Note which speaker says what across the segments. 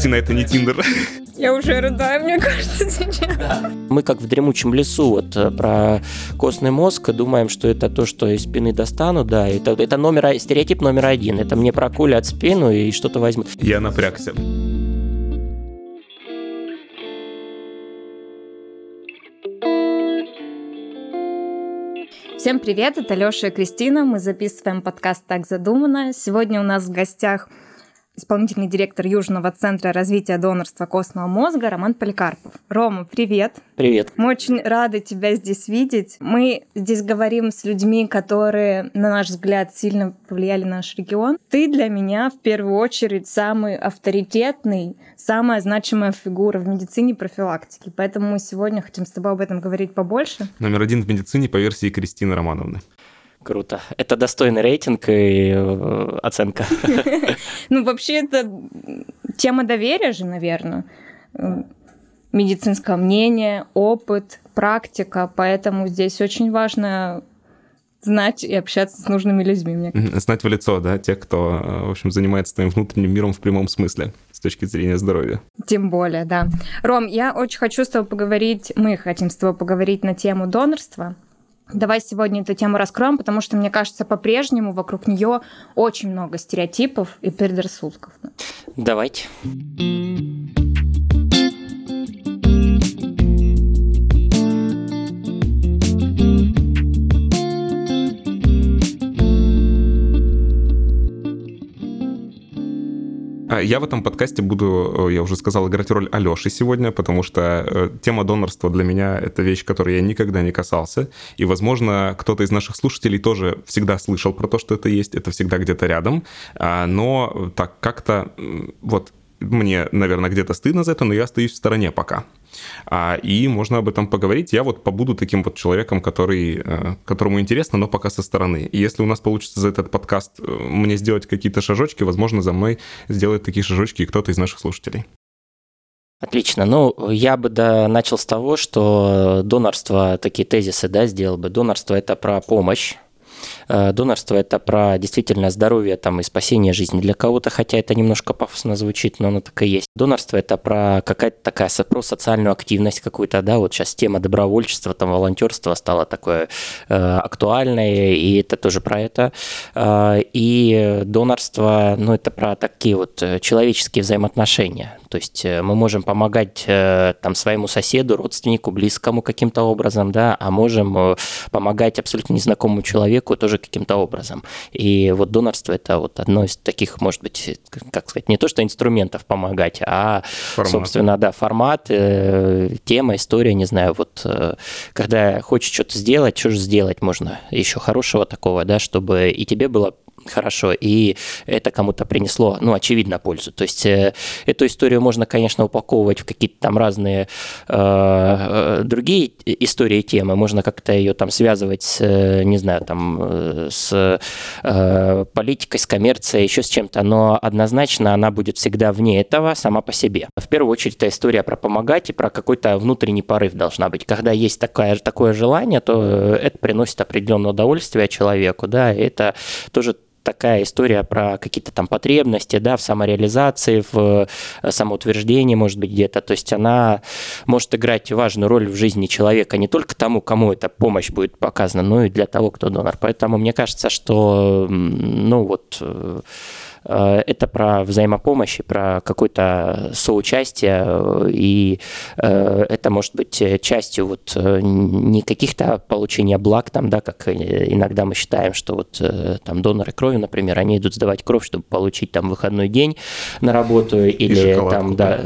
Speaker 1: Кристина, это не Тиндер.
Speaker 2: Я уже рыдаю, мне кажется, сейчас.
Speaker 3: Мы как в дремучем лесу вот э, про костный мозг думаем, что это то, что из спины достану, да, это, это номер, стереотип номер один. Это мне прокулят спину и что-то возьмут.
Speaker 1: Я напрягся.
Speaker 2: Всем привет, это Лёша и Кристина. Мы записываем подкаст «Так задумано». Сегодня у нас в гостях исполнительный директор Южного центра развития донорства костного мозга Роман Поликарпов. Рома, привет.
Speaker 3: Привет.
Speaker 2: Мы очень рады тебя здесь видеть. Мы здесь говорим с людьми, которые, на наш взгляд, сильно повлияли на наш регион. Ты для меня в первую очередь самый авторитетный, самая значимая фигура в медицине профилактики. Поэтому мы сегодня хотим с тобой об этом говорить побольше.
Speaker 1: Номер один в медицине по версии Кристины Романовны.
Speaker 3: Круто. Это достойный рейтинг и э, оценка.
Speaker 2: Ну, вообще, это тема доверия же, наверное. Медицинское мнение, опыт, практика. Поэтому здесь очень важно знать и общаться с нужными людьми. Мне
Speaker 1: кажется. Знать в лицо, да, тех, кто, э, в общем, занимается твоим внутренним миром в прямом смысле с точки зрения здоровья.
Speaker 2: Тем более, да. Ром, я очень хочу с тобой поговорить, мы хотим с тобой поговорить на тему донорства. Давай сегодня эту тему раскроем, потому что, мне кажется, по-прежнему вокруг нее очень много стереотипов и предрассудков.
Speaker 3: Давайте.
Speaker 1: Я в этом подкасте буду, э, я уже сказал, играть роль Алёши сегодня, потому что э, тема донорства для меня — это вещь, которой я никогда не касался. И, возможно, кто-то из наших слушателей тоже всегда слышал про то, что это есть, это всегда где-то рядом. А, но так как-то вот мне, наверное, где-то стыдно за это, но я остаюсь в стороне пока. А, и можно об этом поговорить. Я вот побуду таким вот человеком, который, э, которому интересно, но пока со стороны. И если у нас получится за этот подкаст э, мне сделать какие-то шажочки, возможно, за мной сделает такие шажочки и кто-то из наших слушателей.
Speaker 3: Отлично. Ну, я бы да, начал с того, что донорство, такие тезисы, да, сделал бы. Донорство – это про помощь, донорство – это про действительно здоровье там, и спасение жизни для кого-то, хотя это немножко пафосно звучит, но оно так и есть. Донорство – это про какая-то такая про социальную активность какую-то, да, вот сейчас тема добровольчества, там, волонтерства стала такое э, актуальной, и это тоже про это. Э, и донорство, ну, это про такие вот э, человеческие взаимоотношения. То есть э, мы можем помогать э, там своему соседу, родственнику, близкому каким-то образом, да, а можем помогать абсолютно незнакомому человеку тоже каким-то образом. И вот донорство это вот одно из таких, может быть, как сказать, не то что инструментов помогать, а, формат. собственно, да, формат, э, тема, история, не знаю, вот э, когда хочешь что-то сделать, что же сделать можно еще хорошего такого, да, чтобы и тебе было хорошо, и это кому-то принесло, ну, очевидно, пользу. То есть э, эту историю можно, конечно, упаковывать в какие-то там разные э, э другие истории темы, можно как-то ее там связывать э, не знаю, там, э, с э, политикой, с коммерцией, еще с чем-то, но однозначно она будет всегда вне этого сама по себе. В первую очередь, это история про помогать и про какой-то внутренний порыв должна быть. Когда есть такое, такое желание, то это приносит определенное удовольствие человеку, да, и это тоже такая история про какие-то там потребности, да, в самореализации, в э, самоутверждении, может быть, где-то. То есть она может играть важную роль в жизни человека не только тому, кому эта помощь будет показана, но и для того, кто донор. Поэтому мне кажется, что, ну вот, э, это про взаимопомощь, про какое-то соучастие, э, и э, это может быть частью вот не каких-то получения благ, там, да, как иногда мы считаем, что вот там доноры крови, например, они идут сдавать кровь, чтобы получить там выходной день на работу или там, да,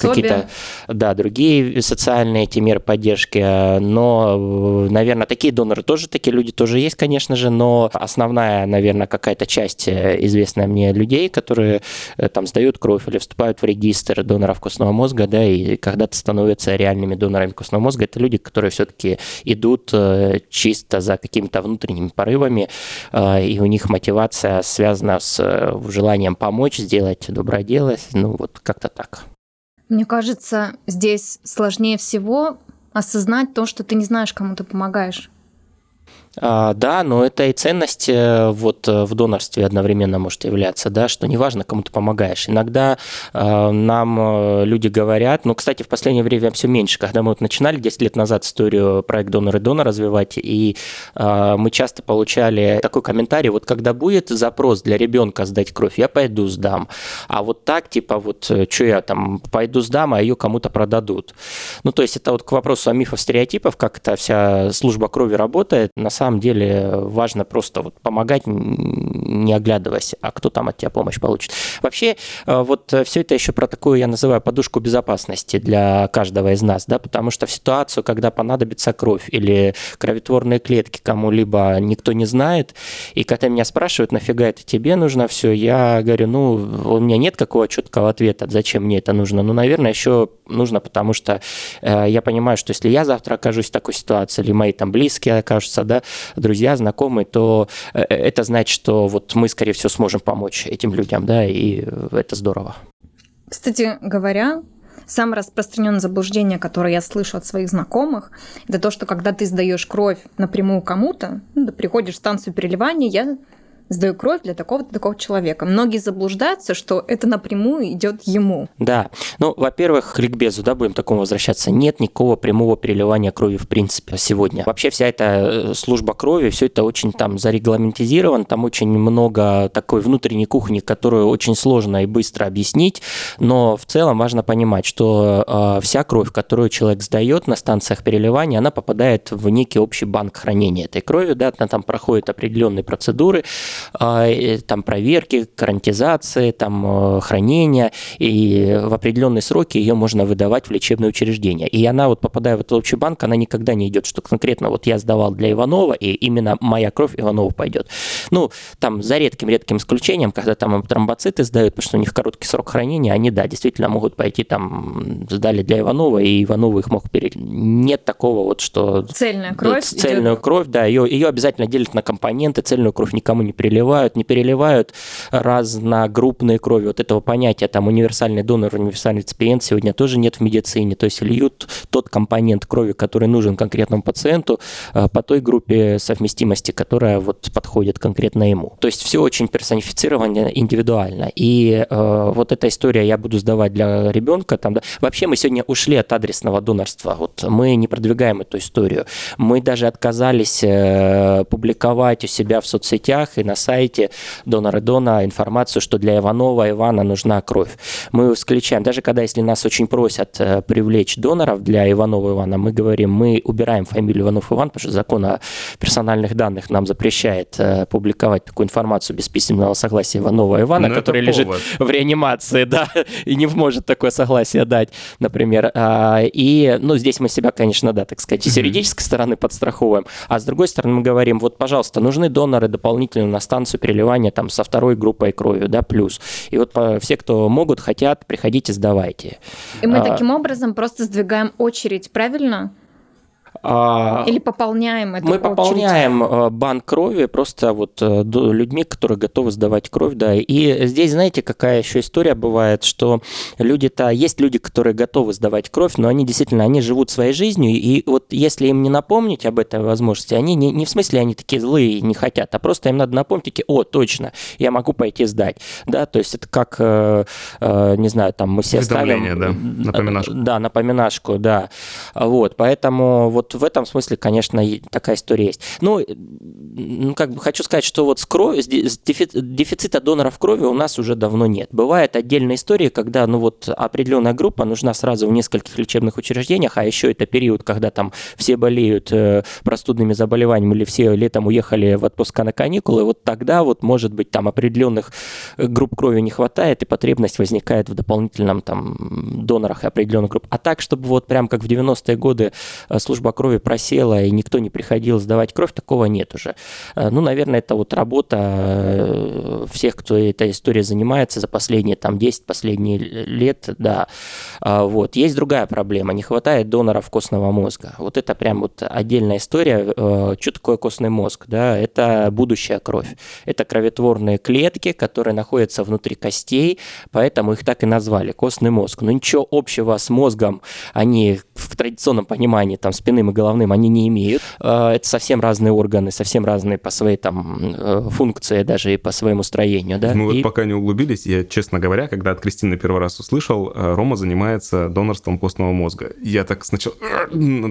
Speaker 3: какие-то, да, другие социальные эти меры поддержки, но, наверное, такие доноры тоже, такие люди тоже есть, конечно же, но основная, наверное, какая-то часть известная мне людей, которые э, там сдают кровь или вступают в регистр доноров костного мозга, да, и когда-то становятся реальными донорами костного мозга, это люди, которые все-таки идут э, чисто за какими-то внутренними порывами, э, и у них мотивация связана с желанием помочь, сделать доброе дело, ну вот как-то так.
Speaker 2: Мне кажется, здесь сложнее всего осознать то, что ты не знаешь, кому ты помогаешь.
Speaker 3: А, да, но это и ценность э, вот э, в донорстве одновременно может являться, да, что неважно, кому ты помогаешь. Иногда э, нам люди говорят, ну, кстати, в последнее время все меньше, когда мы вот начинали 10 лет назад историю проект «Донор и донор» развивать, и мы часто получали такой комментарий, вот когда будет запрос для ребенка сдать кровь, я пойду сдам, а вот так, типа, вот, что я там пойду сдам, а ее кому-то продадут. Ну, то есть это вот к вопросу о мифах, стереотипов, как эта вся служба крови работает, на самом самом деле важно просто вот помогать, не оглядываясь, а кто там от тебя помощь получит. Вообще, э, вот все это еще про такую, я называю, подушку безопасности для каждого из нас, да, потому что в ситуацию, когда понадобится кровь или кровотворные клетки кому-либо никто не знает, и когда меня спрашивают, нафига это тебе нужно все, я говорю, ну, у меня нет какого четкого ответа, зачем мне это нужно. Ну, наверное, еще нужно, потому что э, я понимаю, что если я завтра окажусь в такой ситуации, или мои там близкие окажутся, да, друзья, знакомые, то э, это значит, что вот мы, скорее всего, сможем помочь этим людям, да, и это здорово.
Speaker 2: Кстати говоря, Самое распространенное заблуждение, которое я слышу от своих знакомых, это то, что когда ты сдаешь кровь напрямую кому-то, ну, ты приходишь в станцию переливания, я сдаю кровь для такого-то такого человека. Многие заблуждаются, что это напрямую идет ему.
Speaker 3: Да. Ну, во-первых, к ликбезу, да, будем такому возвращаться. Нет никакого прямого переливания крови в принципе сегодня. Вообще вся эта э, служба крови, все это очень там зарегламентизировано, там очень много такой внутренней кухни, которую очень сложно и быстро объяснить, но в целом важно понимать, что э, вся кровь, которую человек сдает на станциях переливания, она попадает в некий общий банк хранения этой крови, да, она там проходит определенные процедуры, там проверки, карантизации, там э, хранения, и в определенные сроки ее можно выдавать в лечебное учреждение. И она вот попадая в этот общий банк, она никогда не идет, что конкретно вот я сдавал для Иванова, и именно моя кровь Иванова пойдет. Ну, там за редким-редким исключением, когда там тромбоциты сдают, потому что у них короткий срок хранения, они, да, действительно могут пойти там, сдали для Иванова, и Иванова их мог перед... Нет такого вот, что...
Speaker 2: Цельная кровь.
Speaker 3: Цельную идет... кровь, да, ее, ее обязательно делят на компоненты, цельную кровь никому не переливают, не переливают разногруппные крови. Вот этого понятия, там, универсальный донор, универсальный реципиент сегодня тоже нет в медицине. То есть льют тот компонент крови, который нужен конкретному пациенту э, по той группе совместимости, которая вот подходит конкретно ему. То есть все очень персонифицировано индивидуально. И э, вот эта история я буду сдавать для ребенка. Там, да. Вообще мы сегодня ушли от адресного донорства. Вот мы не продвигаем эту историю. Мы даже отказались э, публиковать у себя в соцсетях и на сайте донора Дона информацию, что для Иванова Ивана нужна кровь. Мы исключаем, даже когда если нас очень просят э, привлечь доноров для Иванова Ивана, мы говорим, мы убираем фамилию Иванов Иван, потому что закон о персональных данных нам запрещает э, публиковать такую информацию без письменного согласия Иванова Ивана, Но ну, который лежит в реанимации, да, и не может такое согласие дать, например. А, и, ну, здесь мы себя, конечно, да, так сказать, с юридической стороны подстраховываем, а с другой стороны мы говорим, вот, пожалуйста, нужны доноры дополнительно на станцию переливания там со второй группой крови, да, плюс. И вот все, кто могут, хотят, приходите, сдавайте.
Speaker 2: И мы а, таким образом просто сдвигаем очередь, правильно? А, Или пополняем это?
Speaker 3: Мы пополняем э, банк крови просто вот э, людьми, которые готовы сдавать кровь, да. И здесь, знаете, какая еще история бывает, что люди-то, есть люди, которые готовы сдавать кровь, но они действительно, они живут своей жизнью, и вот если им не напомнить об этой возможности, они не, не в смысле они такие злые не хотят, а просто им надо напомнить, такие, о, точно, я могу пойти сдать, да, то есть это как, э, не знаю, там мы все ставим...
Speaker 1: да, напоминашку.
Speaker 3: Да, напоминашку, да, вот, поэтому вот в этом смысле, конечно, такая история есть. Ну, ну как бы хочу сказать, что вот с кровью, с дефицита доноров крови у нас уже давно нет. Бывает отдельная история, когда, ну вот, определенная группа нужна сразу в нескольких лечебных учреждениях, а еще это период, когда там все болеют э, простудными заболеваниями или все летом уехали в отпуска на каникулы, вот тогда вот, может быть, там определенных э, групп крови не хватает, и потребность возникает в дополнительном там донорах определенных групп. А так, чтобы вот прям как в 90-е годы э, служба крови просела и никто не приходил сдавать кровь, такого нет уже. Э, ну, наверное, это вот работа э, всех, кто этой историей занимается за последние там 10 последние лет, да. А, вот. Есть другая проблема, не хватает доноров костного мозга. Вот это прям вот отдельная история. Э, что такое костный мозг? Да, это будущая кровь. Это кроветворные клетки, которые находятся внутри костей, поэтому их так и назвали, костный мозг. Но ничего общего с мозгом они в традиционном понимании там спинным и головным они не имеют. Э, это совсем разные органы, совсем разные по своей там э, функции, даже и по своему строению. Да?
Speaker 1: Мы
Speaker 3: и...
Speaker 1: вот пока не углубились, я, честно говоря, когда от Кристины первый раз услышал, Рома занимается донорством костного мозга. Я так сначала...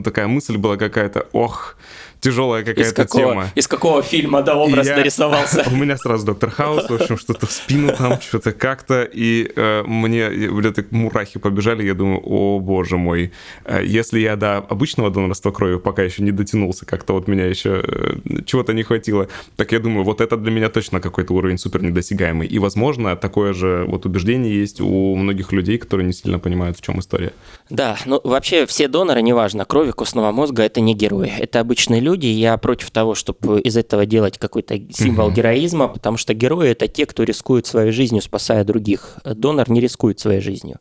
Speaker 1: Такая мысль была какая-то, ох, тяжелая какая-то тема.
Speaker 3: Из какого фильма, да, образ я, нарисовался?
Speaker 1: У меня сразу Доктор Хаус, в общем, что-то в спину там, что-то как-то, и э, мне вот мурахи побежали, я думаю, о боже мой, э, если я до обычного донорства крови пока еще не дотянулся, как-то вот меня еще э, чего-то не хватило, так я думаю, вот это для меня точно какой-то уровень супер недосягаемый. И, возможно, такое же вот убеждение есть у многих людей, которые не сильно понимают, в чем история.
Speaker 3: Да, ну вообще все доноры, неважно, крови, костного мозга, это не герои, это обычные люди, люди, я против того, чтобы из этого делать какой-то символ угу. героизма, потому что герои это те, кто рискует своей жизнью, спасая других. Донор не рискует своей жизнью.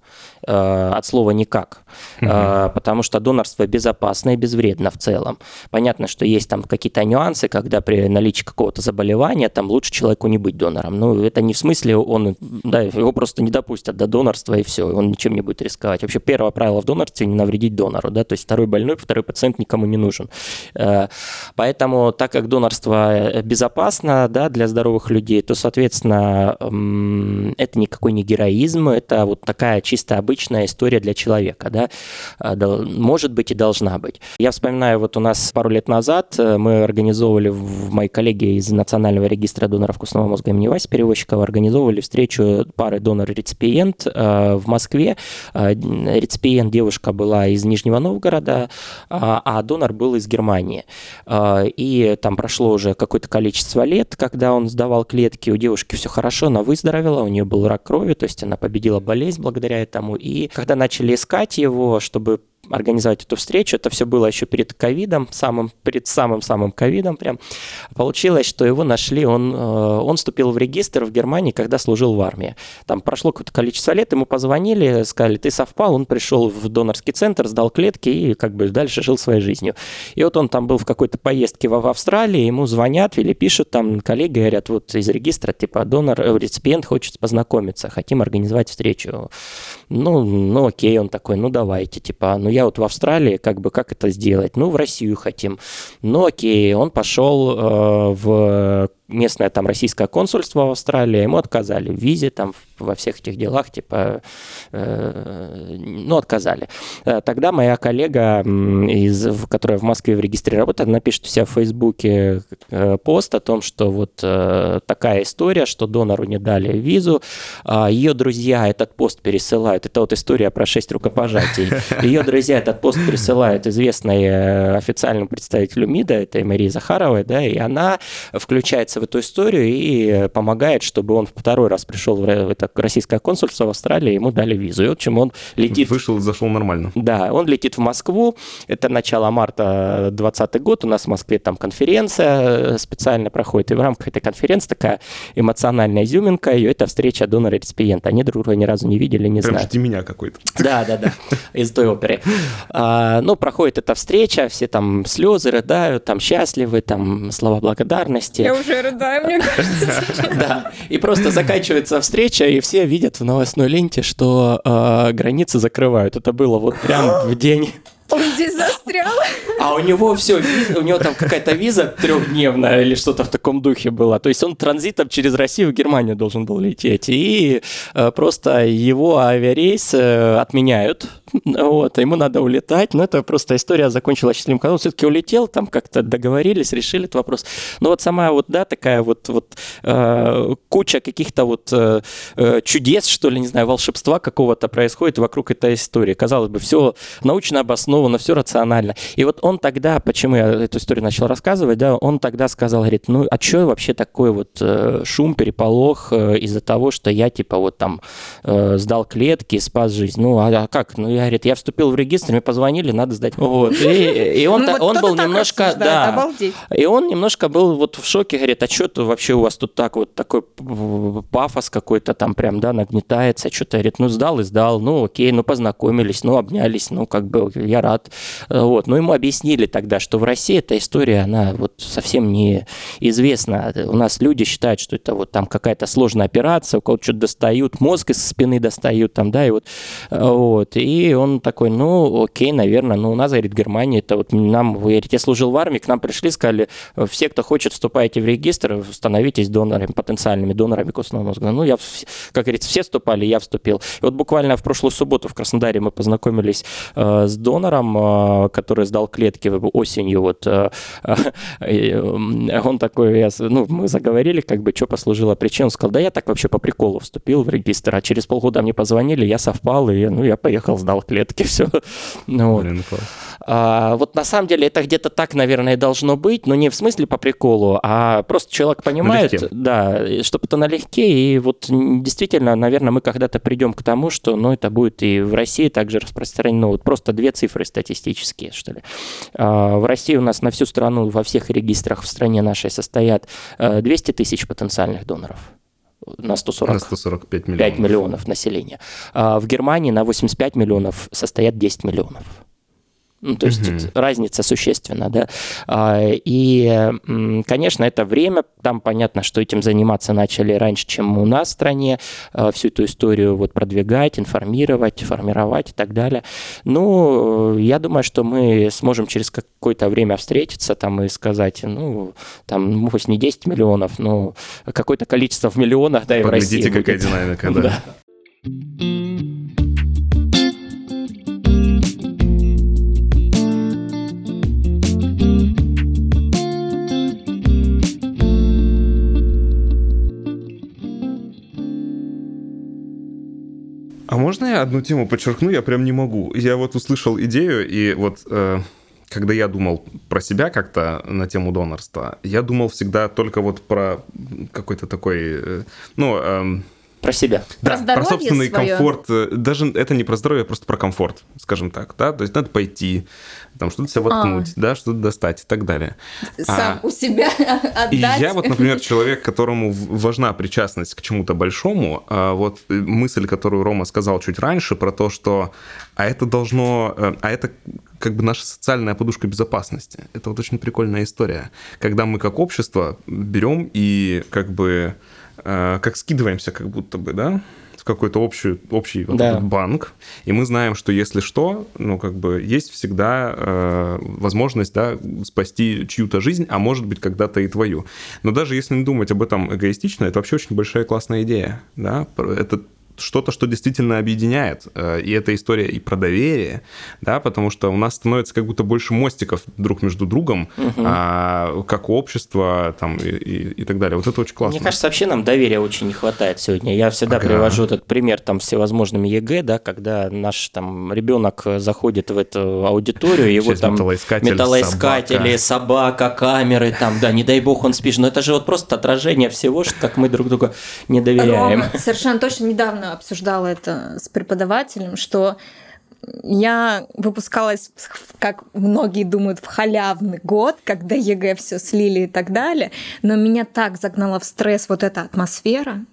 Speaker 3: Э, от слова никак. Угу. Потому что донорство безопасно и безвредно в целом. Понятно, что есть там какие-то нюансы, когда при наличии какого-то заболевания там лучше человеку не быть донором. Ну, это не в смысле, он, да, его просто не допустят до донорства и все, он ничем не будет рисковать. Вообще первое правило в донорстве – не навредить донору, да, то есть второй больной, второй пациент никому не нужен. Э, Поэтому, так как донорство э, безопасно да, для здоровых людей, то, соответственно, это никакой не героизм, это вот такая чисто обычная история для человека. Да? А, может быть и должна быть. Я вспоминаю, вот у нас пару лет назад э, мы организовывали, в моей коллеге из Национального регистра доноров костного мозга имени Васи Перевозчикова, организовывали встречу пары донор-реципиент э, в Москве. Реципиент девушка была из Нижнего Новгорода, а, а донор был из Германии. А, и там прошло уже какое-то количество лет, когда он сдавал клетки, у девушки все хорошо, она выздоровела, у нее был рак крови, то есть она победила болезнь благодаря этому. И когда начали искать его, чтобы организовать эту встречу. Это все было еще перед ковидом, самым, перед самым-самым ковидом прям. Получилось, что его нашли, он, э, он вступил в регистр в Германии, когда служил в армии. Там прошло какое-то количество лет, ему позвонили, сказали, ты совпал, он пришел в донорский центр, сдал клетки и как бы дальше жил своей жизнью. И вот он там был в какой-то поездке в Австралии, ему звонят или пишут там коллеги, говорят, вот из регистра, типа, донор, э, реципиент хочет познакомиться, хотим организовать встречу. Ну, ну окей, он такой, ну давайте, типа, ну я вот в Австралии, как бы, как это сделать? Ну, в Россию хотим. Ну, окей, он пошел э, в местное там российское консульство в Австралии, ему отказали в визе, там во всех этих делах, типа, э, ну, отказали. Э, тогда моя коллега, из, которая в Москве в регистре работает, она пишет у себя в Фейсбуке э, пост о том, что вот э, такая история, что донору не дали визу, э, ее друзья этот пост пересылают, это вот история про шесть рукопожатий, ее друзья этот пост пересылают известной э, официальному представителю МИДа, это Марии Захаровой, да, и она включается в эту историю и помогает, чтобы он второй раз пришел в это российское консульство в Австралии, ему дали визу. И вот чем он летит...
Speaker 1: Вышел, зашел нормально.
Speaker 3: Да, он летит в Москву, это начало марта 2020 год, у нас в Москве там конференция специально проходит, и в рамках этой конференции такая эмоциональная изюминка, ее это встреча донора и реципиента. Они друг друга ни разу не видели, не
Speaker 1: Прям
Speaker 3: знают.
Speaker 1: меня какой-то.
Speaker 3: Да, да, да, из той оперы. А, ну, проходит эта встреча, все там слезы рыдают, там счастливы, там слова благодарности.
Speaker 2: Я уже рыдаю, мне кажется.
Speaker 3: Да, и просто заканчивается встреча, и все видят в новостной ленте, что э, границы закрывают. Это было вот прям в день
Speaker 2: он здесь застрял.
Speaker 3: А у него все, у него там какая-то виза трехдневная или что-то в таком духе было. То есть он транзитом через Россию в Германию должен был лететь. И э, просто его авиарейс э, отменяют. Вот, ему надо улетать. Но это просто история закончилась счастливым концом. Он все-таки улетел, там как-то договорились, решили этот вопрос. Но вот сама вот, да, такая вот, вот э, куча каких-то вот чудес, что ли, не знаю, волшебства какого-то происходит вокруг этой истории. Казалось бы, все научно обосновано обосновано, все рационально. И вот он тогда, почему я эту историю начал рассказывать, да, он тогда сказал, говорит, ну, а что вообще такой вот э, шум, переполох э, из-за того, что я, типа, вот там э, сдал клетки, спас жизнь. Ну, а, а как? Ну, я, говорит, я вступил в регистр, мне позвонили, надо сдать. Вот. И, и он, ну, он был немножко, да, и он немножко был вот в шоке, говорит, а что это вообще у вас тут так вот такой пафос какой-то там прям, да, нагнетается, что-то, говорит, ну, сдал и сдал, ну, окей, ну, познакомились, ну, обнялись, ну, как бы я рад брат. Вот. Но ему объяснили тогда, что в России эта история, она вот совсем не известна. У нас люди считают, что это вот там какая-то сложная операция, у кого-то что-то достают, мозг из спины достают там, да, и вот, вот. И он такой, ну, окей, наверное, ну, у нас, говорит, Германия, это вот нам, вы говорите, я служил в армии, к нам пришли, сказали, все, кто хочет, вступайте в регистр, становитесь донорами, потенциальными донорами костного мозга. Ну, я, как говорится, все вступали, я вступил. И вот буквально в прошлую субботу в Краснодаре мы познакомились э, с донором, э, который сдал клетки осенью. Вот, э, э, он такой, я, ну, мы заговорили, как бы, что послужило причиной. Он сказал, да я так вообще по приколу вступил в регистр, а через полгода мне позвонили, я совпал, и ну, я поехал, сдал клетки, все. Ну, Блин, класс. А, вот на самом деле это где-то так, наверное, должно быть, но не в смысле по приколу, а просто человек понимает, налегке. да, чтобы это налегке, и вот действительно, наверное, мы когда-то придем к тому, что, ну, это будет и в России также распространено, вот просто две цифры статистические, что ли. А, в России у нас на всю страну, во всех регистрах в стране нашей состоят 200 э, тысяч потенциальных доноров на 140,
Speaker 1: на 145 миллионов. 5
Speaker 3: миллионов населения. А в Германии на 85 миллионов состоят 10 миллионов. Ну, то есть угу. разница существенна, да. А, и, конечно, это время, там понятно, что этим заниматься начали раньше, чем у нас в стране, а, всю эту историю вот продвигать, информировать, формировать и так далее. Ну, я думаю, что мы сможем через какое-то время встретиться там и сказать, ну, там, пусть не 10 миллионов, но какое-то количество в миллионах, да, и
Speaker 1: Поглядите,
Speaker 3: в России
Speaker 1: какая будет. динамика, да. да. А можно я одну тему подчеркну? Я прям не могу. Я вот услышал идею, и вот э, когда я думал про себя как-то на тему донорства, я думал всегда только вот про какой-то такой, э, ну... Э,
Speaker 3: про себя.
Speaker 1: Да, про, про собственный свое. комфорт. Э, даже это не про здоровье, а просто про комфорт, скажем так. Да? То есть надо пойти, там что-то себе воткнуть, а. да, что-то достать и так далее.
Speaker 2: Сам а, у себя отдать.
Speaker 1: И я вот, например, человек, которому важна причастность к чему-то большому, а вот мысль, которую Рома сказал чуть раньше, про то, что а это должно, э, а это как бы наша социальная подушка безопасности. Это вот очень прикольная история, когда мы как общество берем и как бы э, как скидываемся, как будто бы, да, в какой-то общий, общий вот да. этот банк, и мы знаем, что если что, ну, как бы есть всегда э, возможность, да, спасти чью-то жизнь, а может быть, когда-то и твою. Но даже если не думать об этом эгоистично, это вообще очень большая классная идея, да, это что-то, что действительно объединяет. Э, и эта история и про доверие, да, потому что у нас становится как будто больше мостиков друг между другом, угу. а, как общество там, и, и, и так далее. Вот это очень классно.
Speaker 3: Мне кажется, вообще нам доверия очень не хватает сегодня. Я всегда ага. привожу этот пример там с всевозможными ЕГЭ, да, когда наш там ребенок заходит в эту аудиторию, его Сейчас там металлоискатели, металлоискатели собака. собака, камеры, там, да, не дай бог он спишет. Но это же вот просто отражение всего, что как мы друг другу не доверяем.
Speaker 2: Рома, совершенно точно недавно обсуждала это с преподавателем, что я выпускалась, как многие думают, в халявный год, когда ЕГЭ все слили и так далее, но меня так загнала в стресс вот эта атмосфера.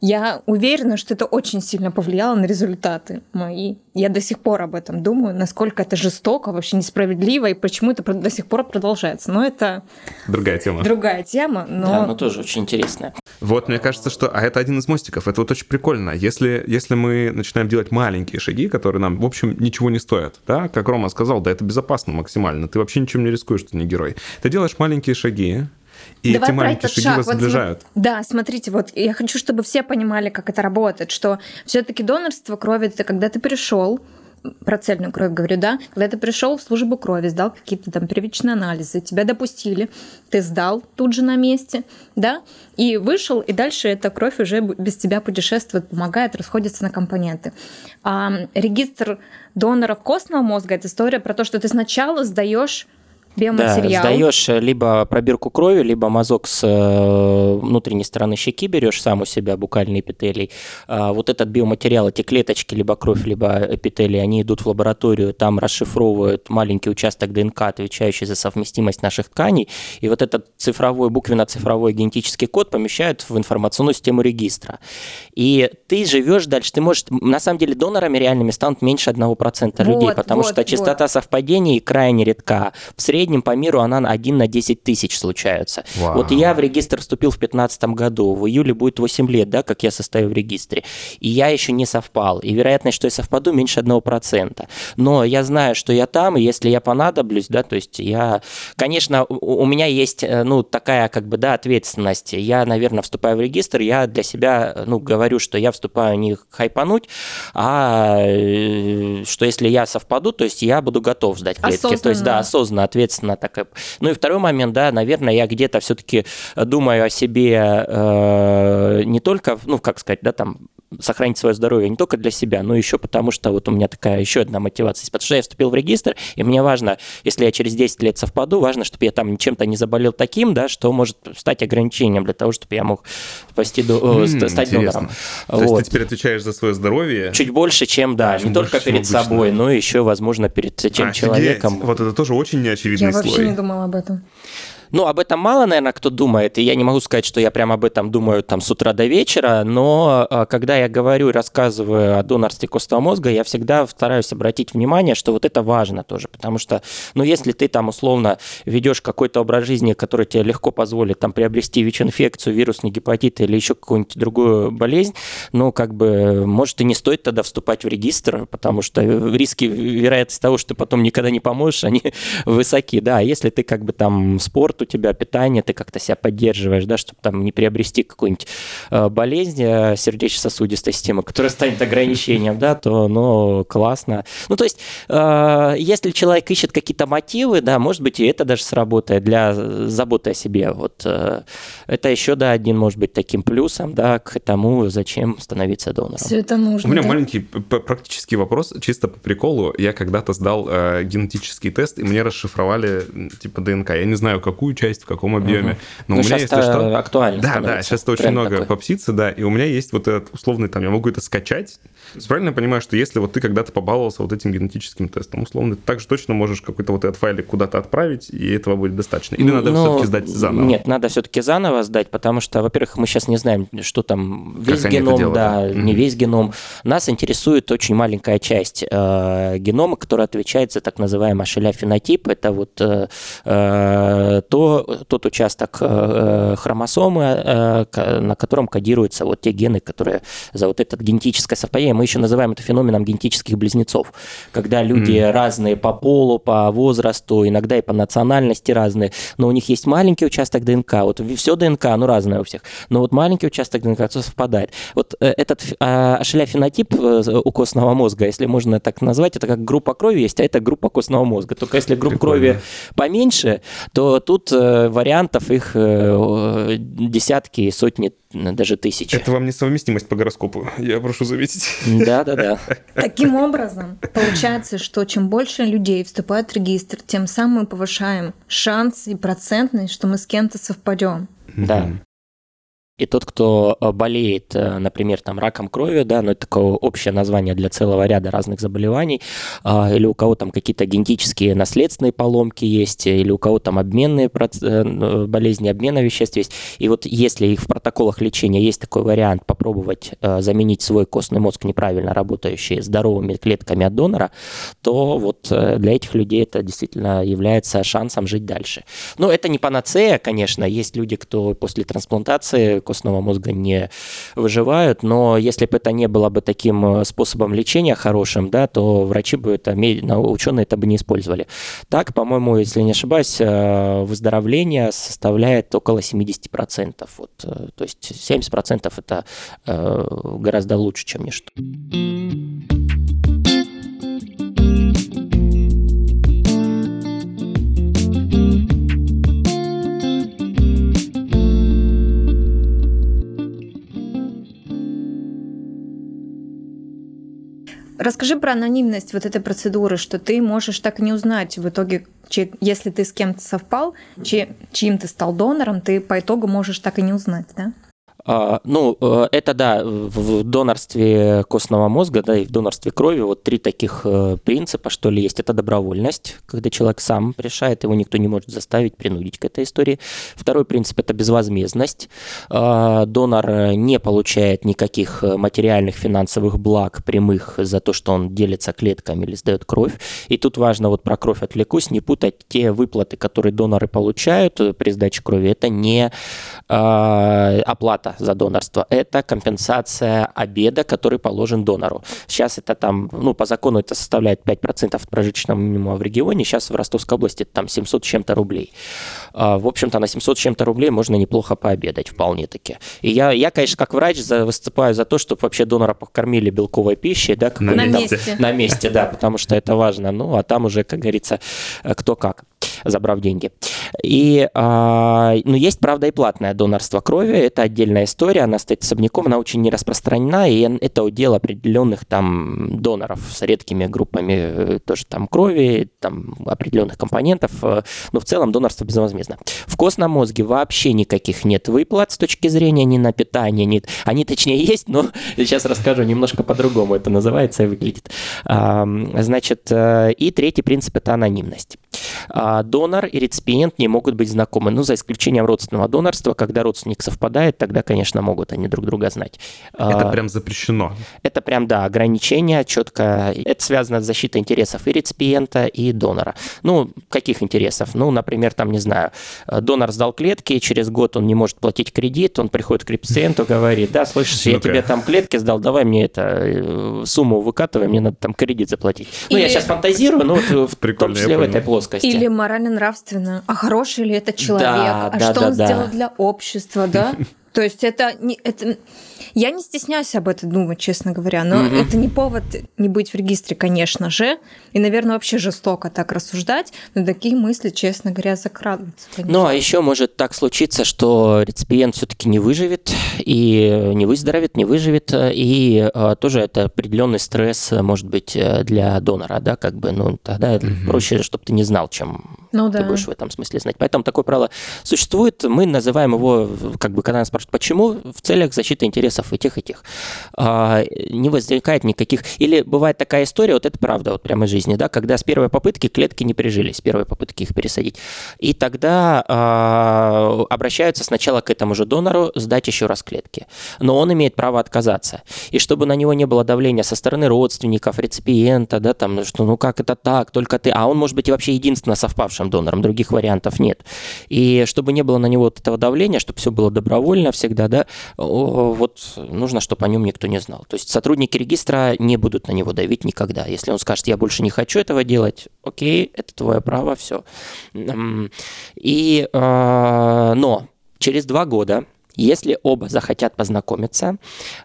Speaker 2: Я уверена, что это очень сильно повлияло на результаты мои. Я до сих пор об этом думаю, насколько это жестоко, вообще несправедливо, и почему это до сих пор продолжается. Но это...
Speaker 1: Другая тема.
Speaker 2: Другая тема, но...
Speaker 3: Да, но тоже очень интересная.
Speaker 1: Вот, мне кажется, что... А это один из мостиков. Это вот очень прикольно. Если, если мы начинаем делать маленькие шаги, которые нам, в общем, ничего не стоят, да, как Рома сказал, да, это безопасно максимально, ты вообще ничем не рискуешь, ты не герой. Ты делаешь маленькие шаги, и Давай эти маленькие шаги шаг. вас вот сближают.
Speaker 2: См... Да, смотрите, вот я хочу, чтобы все понимали, как это работает, что все-таки донорство крови это когда ты пришел, про цельную кровь говорю, да, когда ты пришел в службу крови, сдал какие-то там первичные анализы, тебя допустили, ты сдал тут же на месте, да, и вышел, и дальше эта кровь уже без тебя путешествует, помогает, расходится на компоненты. А регистр доноров костного мозга – это история про то, что ты сначала сдаешь биоматериал.
Speaker 3: Да, сдаешь либо пробирку крови, либо мазок с э, внутренней стороны щеки берешь сам у себя, букальный эпителий. А вот этот биоматериал, эти клеточки, либо кровь, либо эпителий, они идут в лабораторию, там расшифровывают маленький участок ДНК, отвечающий за совместимость наших тканей, и вот этот цифровой, буквенно-цифровой генетический код помещают в информационную систему регистра. И ты живешь дальше, ты можешь, на самом деле донорами реальными станут меньше 1% вот, людей, потому вот, что частота вот. совпадений крайне редка. В среднем по миру она 1 на 10 тысяч случаются. Вау. Вот я в регистр вступил в 2015 году, в июле будет 8 лет, да, как я состою в регистре, и я еще не совпал, и вероятность, что я совпаду, меньше 1%. Но я знаю, что я там, и если я понадоблюсь, да, то есть я, конечно, у, у меня есть, э, ну, такая, как бы, да, ответственность. Я, наверное, вступаю в регистр, я для себя, ну, говорю, что я вступаю не хайпануть, а э, что если я совпаду, то есть я буду готов сдать клетки. Осознанно. То есть, да, осознанно, ответственно. Так. Ну и второй момент, да, наверное, я где-то все-таки думаю о себе э, не только, ну, как сказать, да, там, сохранить свое здоровье не только для себя, но еще потому, что вот у меня такая еще одна мотивация есть. Потому что я вступил в регистр, и мне важно, если я через 10 лет совпаду, важно, чтобы я там чем-то не заболел таким, да, что может стать ограничением для того, чтобы я мог спасти, mm, стать донором.
Speaker 1: То вот. есть ты теперь отвечаешь за свое здоровье?
Speaker 3: Чуть больше, чем, да, Чуть не больше, только перед собой, но еще, возможно, перед тем Офигеть. человеком.
Speaker 1: Вот это тоже очень неочевидный
Speaker 2: я
Speaker 1: слой.
Speaker 2: Я вообще не думала об этом.
Speaker 3: Ну, об этом мало, наверное, кто думает, и я не могу сказать, что я прям об этом думаю там с утра до вечера, но а, когда я говорю и рассказываю о донорстве костного мозга, я всегда стараюсь обратить внимание, что вот это важно тоже, потому что, ну, если ты там условно ведешь какой-то образ жизни, который тебе легко позволит там приобрести ВИЧ-инфекцию, вирусный гепатит или еще какую-нибудь другую болезнь, ну, как бы, может, и не стоит тогда вступать в регистр, потому что риски, вероятность того, что ты потом никогда не поможешь, они высоки, да, а если ты как бы там спорт у тебя питание, ты как-то себя поддерживаешь, да, чтобы там не приобрести какую-нибудь э, болезнь э, сердечно-сосудистой системы, которая станет ограничением, да, то, ну, классно. Ну, то есть, э, если человек ищет какие-то мотивы, да, может быть, и это даже сработает для заботы о себе. Вот это еще, да, один, может быть, таким плюсом, да, к тому, зачем становиться донором.
Speaker 2: Все это нужно.
Speaker 1: У меня
Speaker 2: да?
Speaker 1: маленький практический вопрос, чисто по приколу. Я когда-то сдал э, генетический тест, и мне расшифровали, типа, ДНК. Я не знаю, какую какую часть, в каком объеме.
Speaker 3: Но ну, у меня есть что... актуально
Speaker 1: Да, да, сейчас это очень много такой. попсится, да, и у меня есть вот этот условный там, я могу это скачать. Правильно я понимаю, что если вот ты когда-то побаловался вот этим генетическим тестом, условно, ты также точно можешь какой-то вот этот файлик куда-то отправить, и этого будет достаточно? Или надо ну, все-таки сдать заново?
Speaker 3: Нет, надо все-таки заново сдать, потому что, во-первых, мы сейчас не знаем, что там весь как геном, делают, да, да, не mm-hmm. весь геном. Нас интересует очень маленькая часть э, генома, которая отвечает за так называемый шеля-фенотип. Это вот э, э, то, тот участок э, хромосомы, э, на котором кодируются вот те гены, которые за вот это генетическое совпадение. Мы еще называем это феноменом генетических близнецов, когда люди mm. разные по полу, по возрасту, иногда и по национальности разные, но у них есть маленький участок ДНК. Вот все ДНК, ну разное у всех, но вот маленький участок ДНК совпадает. Вот э, этот ашеля-фенотип у костного мозга, если можно так назвать, это как группа крови есть, а это группа костного мозга. Только если группа Прикольно. крови поменьше, то тут э, вариантов их э, десятки, сотни, даже тысячи.
Speaker 1: Это вам не совместимость по гороскопу, я прошу заметить.
Speaker 3: Да-да-да.
Speaker 2: Таким образом, получается, что чем больше людей вступает в регистр, тем самым мы повышаем шанс и процентность, что мы с кем-то совпадем.
Speaker 3: Да. И тот, кто э, болеет, э, например, там раком крови, да, ну это такое общее название для целого ряда разных заболеваний, а, или у кого там какие-то генетические наследственные поломки есть, или у кого там обменные э, болезни, обмена веществ есть. И вот если их в протоколах лечения есть такой вариант попробовать заменить свой костный мозг неправильно работающий здоровыми клетками от донора, то вот для этих людей это действительно является шансом жить дальше. Но это не панацея, конечно, есть люди, кто после трансплантации костного мозга не выживают, но если бы это не было бы таким э, способом лечения хорошим, да, то врачи бы это, ученые это бы не использовали. Так, по-моему, если не ошибаюсь, э, выздоровление составляет около 70%. Вот, э, то есть 70% это гораздо лучше, чем ничто.
Speaker 2: Расскажи про анонимность вот этой процедуры, что ты можешь так и не узнать в итоге, если ты с кем-то совпал, чьим ты стал донором, ты по итогу можешь так и не узнать, да?
Speaker 3: А, ну, э, это да, в донорстве костного мозга, да, и в донорстве крови вот три таких э, принципа, что ли, есть. Это добровольность, когда человек сам решает, его никто не может заставить, принудить к этой истории. Второй принцип – это безвозмездность. А, донор не получает никаких материальных финансовых благ прямых за то, что он делится клетками или сдает кровь. И тут важно, вот про кровь отвлекусь, не путать те выплаты, которые доноры получают при сдаче крови, это не а, оплата плата за донорство, это компенсация обеда, который положен донору. Сейчас это там, ну, по закону это составляет 5% от прожиточного минимума в регионе, сейчас в Ростовской области там 700 чем-то рублей. А, в общем-то, на 700 чем-то рублей можно неплохо пообедать, вполне таки. И я, я конечно, как врач за, выступаю за то, чтобы вообще донора покормили белковой пищей, да,
Speaker 2: на месте.
Speaker 3: на месте, да, потому что это важно. Ну, а там уже, как говорится, кто как забрав деньги. И, а, ну, есть, правда, и платное донорство крови, это отдельная история, она стоит особняком, она очень не распространена, и это удел определенных там доноров с редкими группами э, тоже там крови, там определенных компонентов, э, но в целом донорство безвозмездно. В костном мозге вообще никаких нет выплат с точки зрения ни на питание, ни... они точнее есть, но сейчас расскажу немножко по-другому это называется и выглядит. Значит, э, и третий принцип – это анонимность. Донор и реципиент не могут быть знакомы, ну, за исключением родственного донорства, когда родственник совпадает, тогда, конечно, могут они друг друга знать.
Speaker 1: Это а, прям запрещено?
Speaker 3: Это прям, да, ограничение четко. Это связано с защитой интересов и реципиента, и донора. Ну, каких интересов? Ну, например, там, не знаю, донор сдал клетки, через год он не может платить кредит, он приходит к реципиенту, говорит, да, слышишь, я тебе там клетки сдал, давай мне это э, сумму выкатывай, мне надо там кредит заплатить. Ну, я сейчас фантазирую, но вот в том числе в этой плоскости.
Speaker 2: Или морально-нравственно. А хороший ли это человек? Да, а да, что да, он да. сделал для общества, да? То есть это, не, это я не стесняюсь об этом думать, честно говоря, но угу. это не повод не быть в регистре, конечно же. И, наверное, вообще жестоко так рассуждать, но такие мысли, честно говоря, закрадываются.
Speaker 3: Конечно. Ну, а еще может так случиться, что реципиент все-таки не выживет, и не выздоровеет, не выживет, и а, тоже это определенный стресс может быть э, для донора, да, как бы, ну, тогда угу. проще, чтобы ты не знал, чем ну, ты да. будешь в этом смысле знать. Поэтому такое правило существует, мы называем его, как бы, когда нас спрашивают, почему, в целях защиты интересов и тех, и тех. А, не возникает никаких... Или бывает такая история, вот это правда, вот прямо из жизни, да, когда с первой попытки клетки не прижились, с первой попытки их пересадить. И тогда а, обращаются сначала к этому же донору сдать еще раз клетки. Но он имеет право отказаться. И чтобы на него не было давления со стороны родственников, реципиента, да, там, что ну как это так, только ты... А он может быть и вообще единственно совпавшим донором, других вариантов нет. И чтобы не было на него вот этого давления, чтобы все было добровольно всегда, да, вот нужно, чтобы о нем никто не знал. То есть сотрудники регистра не будут на него давить никогда. Если он скажет, я больше не хочу этого делать, окей, это твое право, все. И, а, но через два года если оба захотят познакомиться,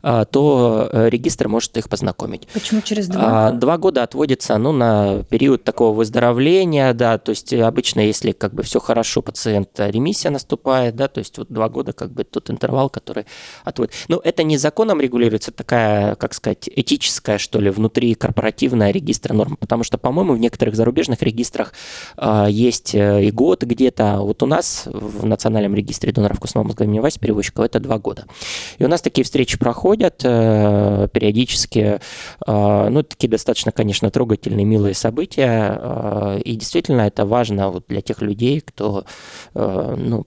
Speaker 3: а, то э, регистр может их познакомить.
Speaker 2: Почему через два?
Speaker 3: А, два года отводится ну, на период такого выздоровления, да, то есть обычно, если как бы все хорошо, пациент ремиссия наступает, да, то есть вот два года как бы тот интервал, который отводит. Ну, это не законом регулируется, такая, как сказать, этическая, что ли, внутри корпоративная регистра норм, потому что, по-моему, в некоторых зарубежных регистрах э, есть э, и год где-то, вот у нас в Национальном регистре доноров костного мозга имени Васи перевозчиков это два года. И у нас такие встречи проходят э, периодически, э, ну, такие достаточно, конечно, трогательные, милые события, э, и действительно это важно вот для тех людей, кто ну,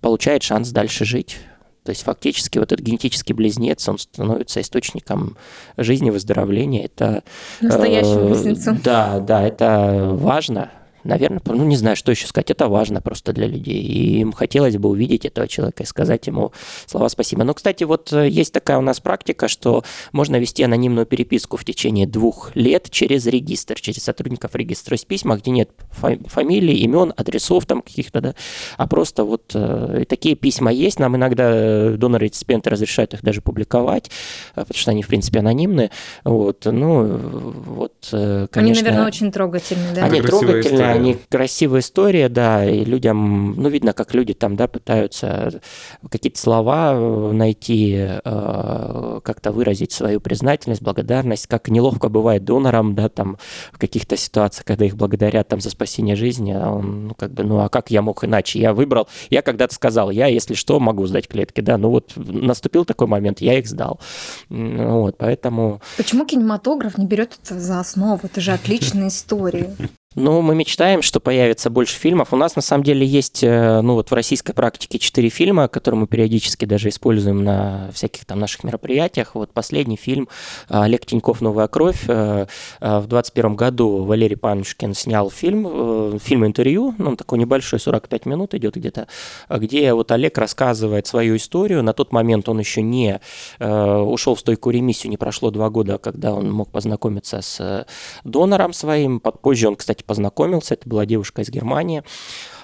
Speaker 3: получает шанс дальше жить. То есть фактически вот этот генетический близнец, он становится источником жизни, выздоровления. Это,
Speaker 2: Настоящим э, близнецом.
Speaker 3: Да, да, это важно. Наверное, ну не знаю, что еще сказать. Это важно просто для людей. И им хотелось бы увидеть этого человека и сказать ему слова спасибо. Но, кстати, вот э, есть такая у нас практика, что можно вести анонимную переписку в течение двух лет через регистр, через сотрудников регистра. То есть письма, где нет фамилий, имен, адресов там каких-то, да, а просто вот э, такие письма есть. Нам иногда э, доноры-реципиенты разрешают их даже публиковать, э, потому что они, в принципе, анонимны. Вот, ну, вот, конечно.
Speaker 2: Они, наверное, очень трогательные, да?
Speaker 3: Они трогательные, Да, они красивая история, да, и людям, ну, видно, как люди там, да, пытаются какие-то слова э, найти, э, как-то выразить свою признательность, благодарность, как неловко бывает донорам, да, там, в каких-то ситуациях, когда их благодарят там за спасение жизни, а он, ну, как бы, ну, а как я мог иначе? Я выбрал, я когда-то сказал, я, если что, могу сдать клетки, да, ну, вот наступил такой момент, я их сдал. Вот, поэтому...
Speaker 2: Почему кинематограф не берет это за основу? Это же отличная история.
Speaker 3: Ну, мы мечтаем, что появится больше фильмов. У нас, на самом деле, есть, э, ну, вот в российской практике четыре фильма, которые мы периодически даже используем на всяких там наших мероприятиях. Вот последний фильм э, Олег Тиньков «Новая кровь». Э, в 21 году Валерий Панушкин снял фильм, фильм-интервью, ну, такой небольшой, 45 минут идет где-то, где вот Олег рассказывает свою историю. На тот момент он еще не ушел в стойкую ремиссию, не прошло два года, когда он мог познакомиться с донором своим. Позже он, кстати, познакомился, это была девушка из Германии.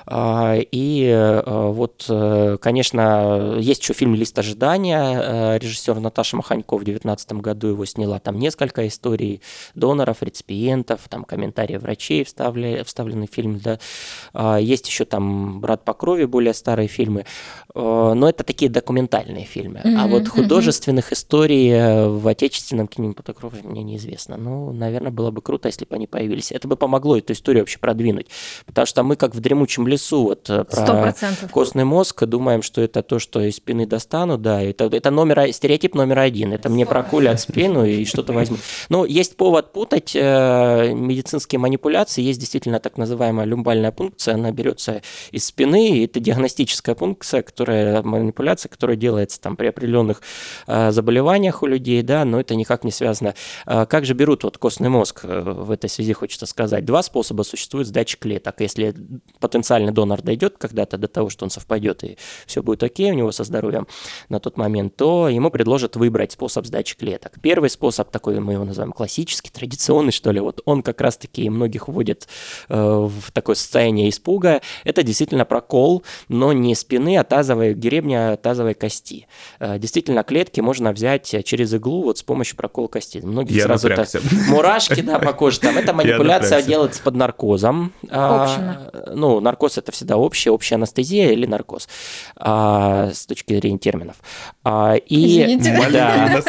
Speaker 3: А, и э, вот, э, конечно, есть еще фильм «Лист ожидания». Э, режиссер Наташа Маханьков в 2019 году его сняла. Там несколько историй доноров, реципиентов, там комментарии врачей вставлены, вставленный фильм. Да. А, есть еще там «Брат по крови», более старые фильмы. Но это такие документальные фильмы. Mm-hmm, а вот художественных mm-hmm. историй в отечественном кинематографе мне неизвестно. Ну, наверное, было бы круто, если бы они появились. Это бы помогло эту историю вообще продвинуть. Потому что мы, как в «Дремучем лесу», лесу вот э, про 100%. костный мозг, думаем, что это то, что из спины достану, да, это, это номер, стереотип номер один, это мне прокулят спину и что-то возьму. Но есть повод путать э, медицинские манипуляции, есть действительно так называемая люмбальная пункция, она берется из спины, это диагностическая пункция, которая, манипуляция, которая делается там при определенных э, заболеваниях у людей, да, но это никак не связано. Как же берут вот костный мозг в этой связи, хочется сказать. Два способа существуют сдачи клеток. Если потенциально потенциальный донор дойдет когда-то до того, что он совпадет и все будет окей у него со здоровьем на тот момент, то ему предложат выбрать способ сдачи клеток. Первый способ, такой мы его называем классический, традиционный, что ли, вот он как раз-таки многих вводит э, в такое состояние испуга. Это действительно прокол, но не спины, а тазовой, гребня тазовой кости. Э, действительно, клетки можно взять через иглу вот с помощью прокола кости.
Speaker 1: Многие Я сразу это
Speaker 3: мурашки да, по коже. Там эта манипуляция делается под наркозом.
Speaker 2: А,
Speaker 3: ну, наркоз это всегда общая, общая анестезия или наркоз а, с точки зрения терминов. А, и,
Speaker 2: да,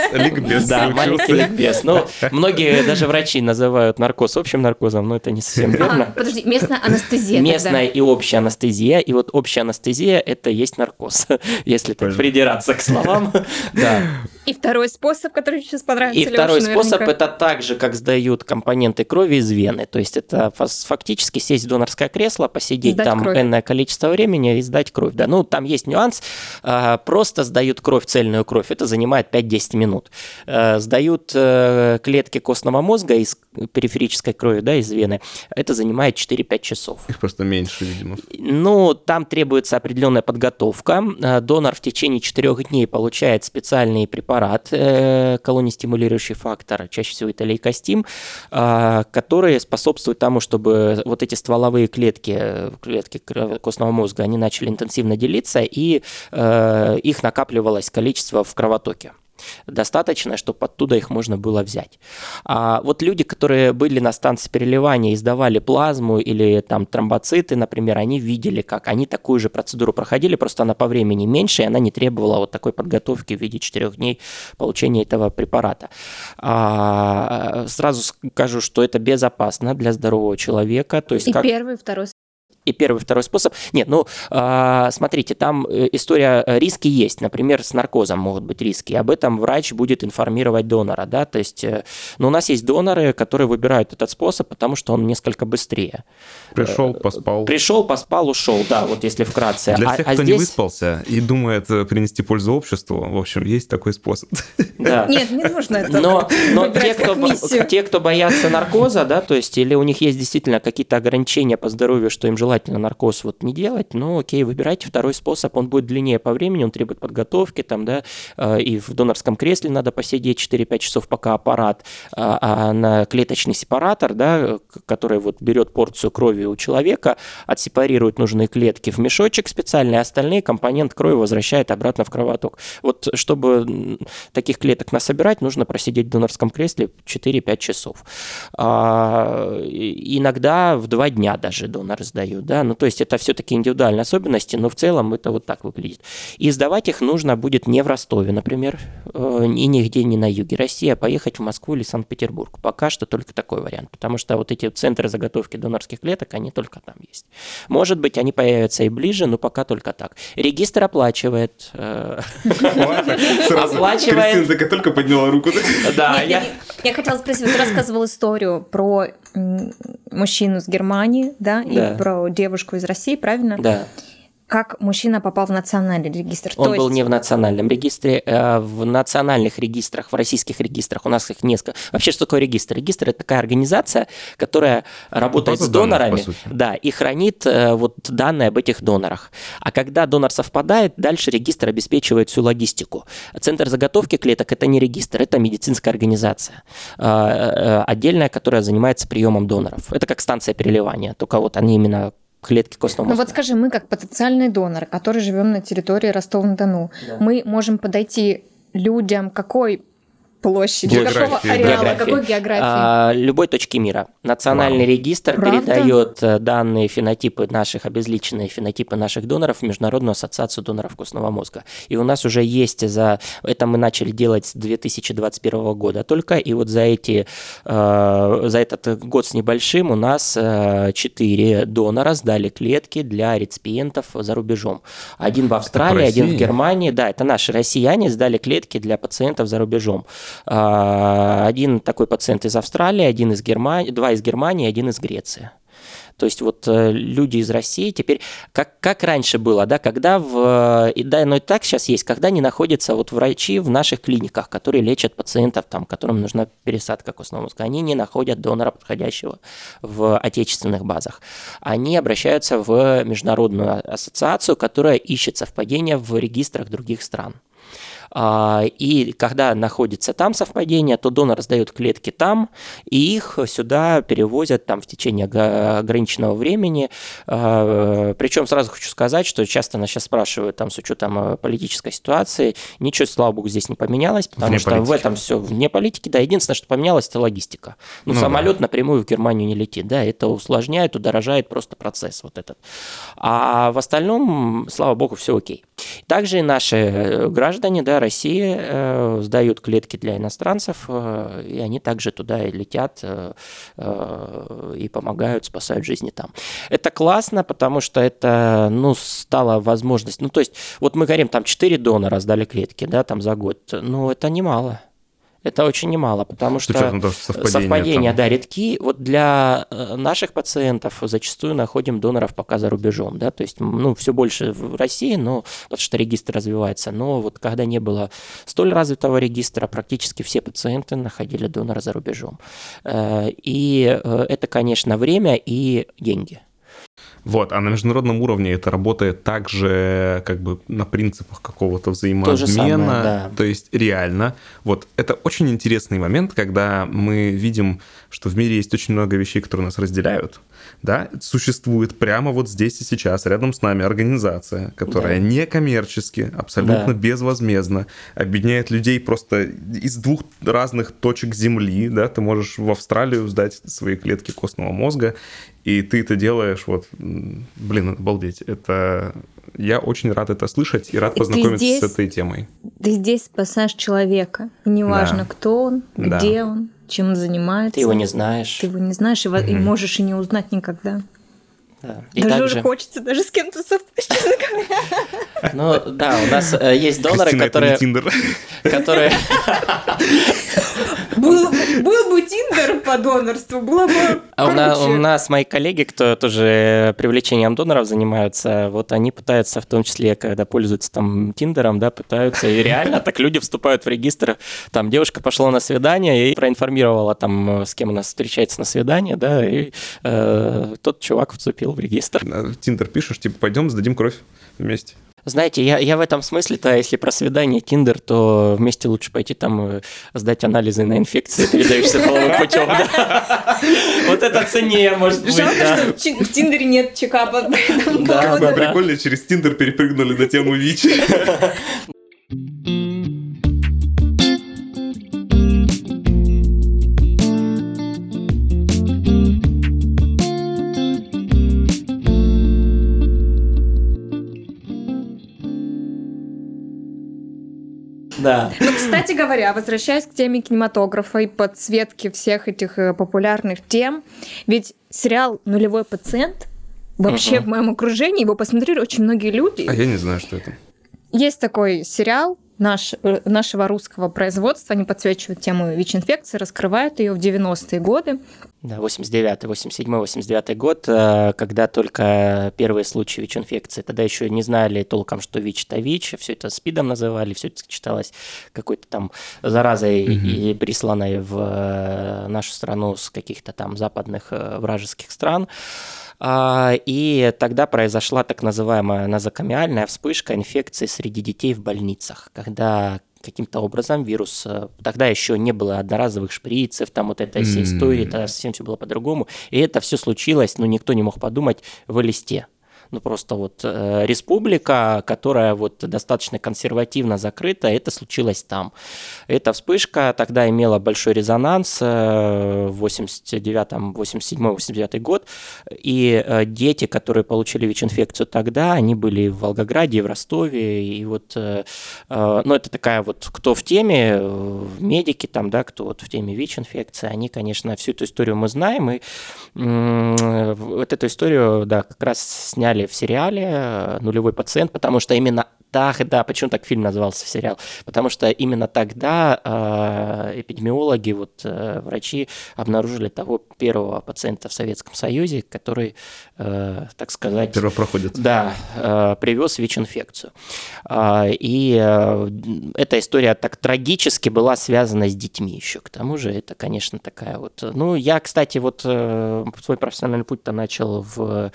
Speaker 3: да, маленький ликбез. Ну, многие даже врачи называют наркоз общим наркозом, но это не совсем а, верно.
Speaker 2: А, подожди, местная анестезия.
Speaker 3: Местная и общая анестезия, и вот общая анестезия – это есть наркоз, если так придираться к словам. Да.
Speaker 2: И второй способ, который сейчас понравится
Speaker 3: И второй способ – это так же, как сдают компоненты крови из вены. То есть это фактически сесть в донорское кресло, посидеть там там кровь. энное количество времени и сдать кровь. Да, ну там есть нюанс. А, просто сдают кровь, цельную кровь, это занимает 5-10 минут. А, сдают э, клетки костного мозга из периферической крови, да, из вены, это занимает 4-5 часов.
Speaker 1: Их просто меньше, видимо.
Speaker 3: Ну, там требуется определенная подготовка. А, донор в течение 4 дней получает специальный препарат, э, колонистимулирующий фактор, чаще всего это лейкостим, который способствует тому, чтобы вот эти стволовые клетки, клетки клетки костного мозга, они начали интенсивно делиться, и э, их накапливалось количество в кровотоке достаточно, чтобы оттуда их можно было взять. А вот люди, которые были на станции переливания и сдавали плазму или там тромбоциты, например, они видели, как они такую же процедуру проходили, просто она по времени меньше, и она не требовала вот такой подготовки в виде четырех дней получения этого препарата. А, сразу скажу, что это безопасно для здорового человека. То есть
Speaker 2: и
Speaker 3: как...
Speaker 2: первый, второй
Speaker 3: и первый, второй способ. Нет, ну, э, смотрите, там э, история, э, риски есть. Например, с наркозом могут быть риски. Об этом врач будет информировать донора, да, то есть, э, ну, у нас есть доноры, которые выбирают этот способ, потому что он несколько быстрее.
Speaker 1: Пришел, поспал.
Speaker 3: Пришел, поспал, ушел, да, вот если вкратце.
Speaker 1: Для а, тех, а кто здесь... не выспался и думает принести пользу обществу, в общем, есть такой способ.
Speaker 2: Да. Нет, не нужно это
Speaker 3: Но, но те, кто, те, кто боятся наркоза, да, то есть, или у них есть действительно какие-то ограничения по здоровью, что им желательно желательно наркоз вот не делать, но окей, выбирайте второй способ, он будет длиннее по времени, он требует подготовки, там, да, э, и в донорском кресле надо посидеть 4-5 часов, пока аппарат, а, а на клеточный сепаратор, да, который вот берет порцию крови у человека, отсепарирует нужные клетки в мешочек специальный, а остальные компоненты крови возвращает обратно в кровоток. Вот чтобы таких клеток насобирать, нужно просидеть в донорском кресле 4-5 часов. А, иногда в два дня даже доноры сдают, да, ну то есть это все-таки индивидуальные особенности, но в целом это вот так выглядит. И сдавать их нужно будет не в Ростове, например, э, и нигде не на юге России, а поехать в Москву или Санкт-Петербург. Пока что только такой вариант, потому что вот эти центры заготовки донорских клеток, они только там есть. Может быть, они появятся и ближе, но пока только так. Регистр оплачивает. Э,
Speaker 1: оплачивает. Кристина только подняла руку.
Speaker 2: Да, я... Я хотела спросить, ты рассказывал историю про мужчину с Германии, да, и про девушку из России, правильно?
Speaker 3: Да
Speaker 2: как мужчина попал в национальный регистр?
Speaker 3: Он То был есть... не в национальном регистре, а в национальных регистрах, в российских регистрах. У нас их несколько. Вообще, что такое регистр? Регистр – это такая организация, которая работает База с донорами данных, да, и хранит э, вот данные об этих донорах. А когда донор совпадает, дальше регистр обеспечивает всю логистику. Центр заготовки клеток – это не регистр, это медицинская организация, э, отдельная, которая занимается приемом доноров. Это как станция переливания, только вот они именно клетки костного мозга.
Speaker 2: Ну вот скажи, мы как потенциальный донор, который живем на территории Ростова-на-Дону, да. мы можем подойти людям какой площади, географии, какого ареала, географии. какой географии? А,
Speaker 3: любой точки мира. Национальный Вау. регистр Правда? передает э, данные фенотипы наших, обезличенные фенотипы наших доноров в Международную ассоциацию доноров костного мозга. И у нас уже есть за... Это мы начали делать с 2021 года только, и вот за эти... Э, за этот год с небольшим у нас э, 4 донора сдали клетки для реципиентов за рубежом. Один в Австралии, один в Германии. Да, это наши россияне сдали клетки для пациентов за рубежом. А, один такой пациент из Австралии, один из Германии, два из Германии, один из Греции. То есть вот э, люди из России теперь, как, как раньше было, да, когда в, и да, но и так сейчас есть, когда не находятся вот врачи в наших клиниках, которые лечат пациентов, там, которым нужна пересадка костного мозга, они не находят донора подходящего в отечественных базах. Они обращаются в международную ассоциацию, которая ищет совпадения в регистрах других стран. А, и когда находится там совпадение, то донор сдает клетки там, и их сюда перевозят там в течение ограниченного времени. А, Причем сразу хочу сказать, что часто нас сейчас спрашивают там с учетом э, политической ситуации, ничего, слава богу, здесь не поменялось, потому вне что политики. в этом все вне политики. Да, единственное, что поменялось, это логистика. Ну, ну самолет да. напрямую в Германию не летит, да, это усложняет, удорожает просто процесс вот этот. А в остальном, слава богу, все окей. Также и наши э, граждане, да, России э, сдают клетки для иностранцев, э, и они также туда и летят э, э, и помогают, спасают жизни там. Это классно, потому что это, ну, стало возможность, ну, то есть, вот мы говорим, там 4 донора сдали клетки, да, там за год, ну, это немало это очень немало, потому что совпадения, совпадения да, редки. Вот для э, наших пациентов зачастую находим доноров пока за рубежом, да, то есть, ну, все больше в России, но потому что регистр развивается, но вот когда не было столь развитого регистра, практически все пациенты находили донора за рубежом. Э, и э, это, конечно, время и деньги.
Speaker 1: Вот, а на международном уровне это работает также как бы на принципах какого-то взаимообмена, то, самое, да. то есть реально. Вот это очень интересный момент, когда мы видим, что в мире есть очень много вещей, которые нас разделяют, да, существует прямо вот здесь и сейчас рядом с нами организация, которая да. некоммерчески, абсолютно да. безвозмездно объединяет людей просто из двух разных точек Земли, да, ты можешь в Австралию сдать свои клетки костного мозга, и ты это делаешь, вот, блин, обалдеть. Это я очень рад это слышать и рад и познакомиться здесь, с этой темой.
Speaker 2: Ты здесь спасаешь человека. Неважно, да. кто он, да. где он, чем он занимается.
Speaker 3: Ты его не знаешь.
Speaker 2: Ты его не знаешь и, угу. и можешь и не узнать никогда. Да. И даже также... уже хочется даже с кем-то совпасть, честно говоря.
Speaker 3: Ну да, у нас э, есть доноры, Кристина, которые... которые...
Speaker 2: Был, был бы Тиндер по донорству, было бы
Speaker 3: а у, на, у нас мои коллеги, кто тоже привлечением доноров занимаются, вот они пытаются, в том числе, когда пользуются там Тиндером, да, пытаются, и реально так люди вступают в регистр, там девушка пошла на свидание и проинформировала там, с кем она встречается на свидание, да, и э, тот чувак вступил вступил в регистр.
Speaker 1: В Тиндер пишешь, типа, пойдем сдадим кровь вместе.
Speaker 3: Знаете, я, я в этом смысле-то, если про свидание, Тиндер, то вместе лучше пойти там э, сдать анализы на инфекции, передающиеся половым путем. Вот это ценнее, может быть.
Speaker 2: Жалко, что в Тиндере нет чекапа.
Speaker 1: Да, прикольно, через Тиндер перепрыгнули на тему ВИЧ.
Speaker 3: Да.
Speaker 2: Ну, кстати говоря, возвращаясь к теме кинематографа и подсветки всех этих э, популярных тем, ведь сериал «Нулевой пациент» вообще в моем окружении его посмотрели очень многие люди.
Speaker 1: А я не знаю, что это.
Speaker 2: Есть такой сериал, наш, э, нашего русского производства, они подсвечивают тему ВИЧ-инфекции, раскрывают ее в 90-е годы.
Speaker 3: Да, 89 87 89 год, э, когда только первые случаи ВИЧ-инфекции, тогда еще не знали толком, что ВИЧ – это ВИЧ, все это СПИДом называли, все это читалось какой-то там заразой mm-hmm. и присланной в э, нашу страну с каких-то там западных вражеских стран. А, и тогда произошла так называемая назокомиальная вспышка инфекции среди детей в больницах, когда каким-то образом вирус, э, тогда еще не было одноразовых шприцев, там вот этой всей истории, тогда совсем все было по-другому, и это все случилось, но никто не мог подумать в листе ну просто вот э, республика, которая вот достаточно консервативно закрыта, это случилось там. Эта вспышка тогда имела большой резонанс э, в 89-м, 87 89 год, и э, дети, которые получили ВИЧ-инфекцию тогда, они были в Волгограде, в Ростове, и вот, э, э, ну это такая вот, кто в теме, э, медики там, да, кто вот в теме ВИЧ-инфекции, они, конечно, всю эту историю мы знаем, и э, вот эту историю, да, как раз сняли сняли в сериале э, «Нулевой пациент», потому что именно так, да, почему так фильм назывался сериал? Потому что именно тогда э, эпидемиологи, вот э, врачи обнаружили того первого пациента в Советском Союзе, который, э, так сказать...
Speaker 1: Первопроходец.
Speaker 3: Да, э, привез ВИЧ-инфекцию. Э, и э, эта история так трагически была связана с детьми еще. К тому же это, конечно, такая вот... Ну, я, кстати, вот э, свой профессиональный путь-то начал в,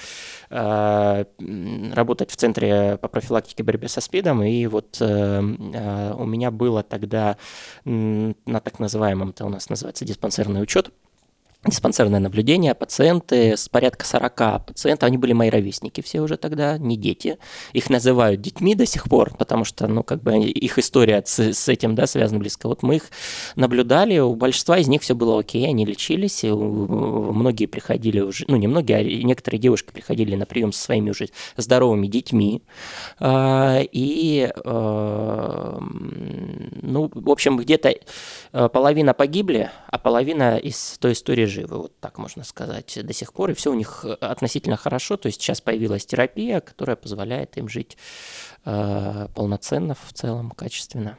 Speaker 3: э, работать в Центре по профилактике борьбы со СПИДом, и вот э, э, у меня было тогда на так называемом, это у нас называется диспансерный учет, диспансерное наблюдение, пациенты, с порядка 40 пациентов, они были мои ровесники все уже тогда, не дети. Их называют детьми до сих пор, потому что, ну, как бы их история с, с этим, да, связана близко. Вот мы их наблюдали, у большинства из них все было окей, они лечились, многие приходили уже, ну, не многие, а некоторые девушки приходили на прием со своими уже здоровыми детьми. А, и, а, ну, в общем, где-то э, половина погибли, а половина из той истории живы, вот так можно сказать, до сих пор, и все у них э, относительно хорошо, то есть сейчас появилась терапия, которая позволяет им жить э, полноценно в целом, качественно.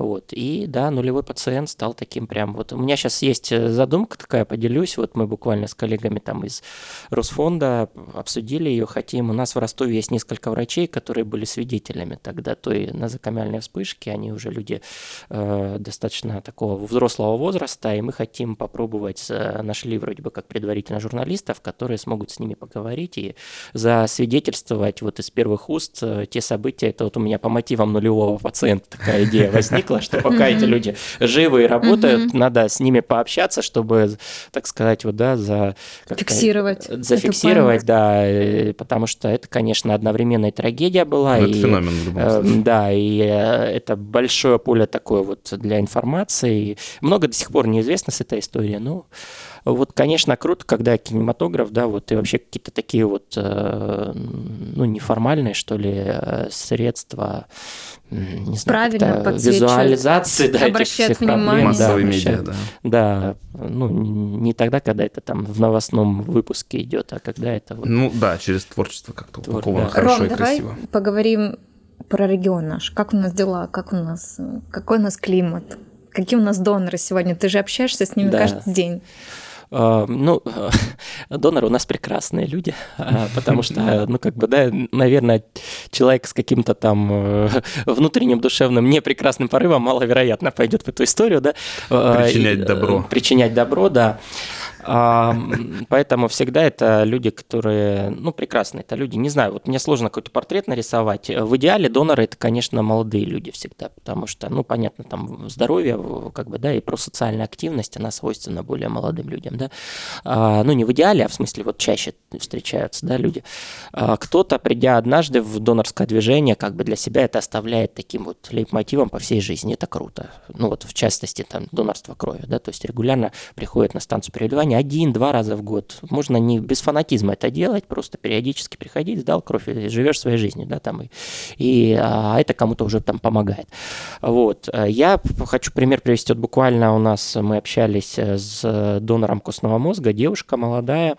Speaker 3: Вот. И да, нулевой пациент стал таким прям вот. У меня сейчас есть э, задумка такая, поделюсь. Вот мы буквально с коллегами там из Росфонда обсудили ее, хотим. У нас в Ростове есть несколько врачей, которые были свидетелями тогда той назокомиальной вспышки. Они уже люди э, достаточно такого взрослого возраста, и мы хотим попробовать, э, нашли вроде бы как предварительно журналистов, которые смогут с ними поговорить и засвидетельствовать вот из первых уст э, те события. Это вот у меня по мотивам нулевого пациента такая идея возникла возникло, что пока эти люди живы и работают, надо с ними пообщаться, чтобы, так сказать, вот, да, за...
Speaker 2: Фиксировать.
Speaker 3: Зафиксировать, да, потому что это, конечно, одновременно и трагедия была.
Speaker 1: Ну,
Speaker 3: это
Speaker 1: феномен.
Speaker 3: Э, да, и э, это большое поле такое вот для информации. Много до сих пор неизвестно с этой историей, но вот, конечно, круто, когда кинематограф, да, вот и вообще какие-то такие вот, э, ну, неформальные, что ли, средства не знаю,
Speaker 2: Правильно
Speaker 3: визуализации да, этих всех
Speaker 2: внимание.
Speaker 3: проблем.
Speaker 1: Массовые
Speaker 3: да,
Speaker 1: медиа, да.
Speaker 3: Да, ну, не тогда, когда это там в новостном выпуске идет, а когда это вот...
Speaker 1: Ну да, через творчество как-то
Speaker 3: Твор,
Speaker 1: упаковано
Speaker 3: да.
Speaker 1: хорошо
Speaker 2: Ром,
Speaker 1: и
Speaker 2: давай
Speaker 1: красиво.
Speaker 2: поговорим про регион наш. Как у нас дела, как у нас, какой у нас климат, какие у нас доноры сегодня. Ты же общаешься с ними
Speaker 3: Да.
Speaker 2: каждый день.
Speaker 3: А, Ну, доноры у нас прекрасные люди, а, потому что, ну, как бы, да, наверное, человек с каким-то там э, внутренним душевным непрекрасным порывом маловероятно пойдет в эту историю, да. А,
Speaker 1: Причинять
Speaker 3: э,
Speaker 1: добро.
Speaker 3: Причинять добро, да. А, поэтому всегда это люди, которые, ну, прекрасные, это люди, не знаю, вот мне сложно какой-то портрет нарисовать. В идеале доноры это, конечно, молодые люди всегда, потому что, ну, понятно, там здоровье, как бы, да, и про социальная активность, она свойственна более молодым людям, да. А, ну, не в идеале, а в смысле вот чаще встречаются, да, люди. А, кто-то, придя однажды в донорское движение, как бы для себя это оставляет таким вот лейтмотивом по всей жизни, это круто. Ну, вот в частности, там, донорство крови, да, то есть регулярно приходит на станцию переливания один-два раза в год. Можно не без фанатизма это делать, просто периодически приходить, сдал кровь и живешь своей жизнью, да, там, и, и а это кому-то уже там помогает. Вот. Я хочу пример привести, вот буквально у нас мы общались с донором костного мозга, девушка молодая,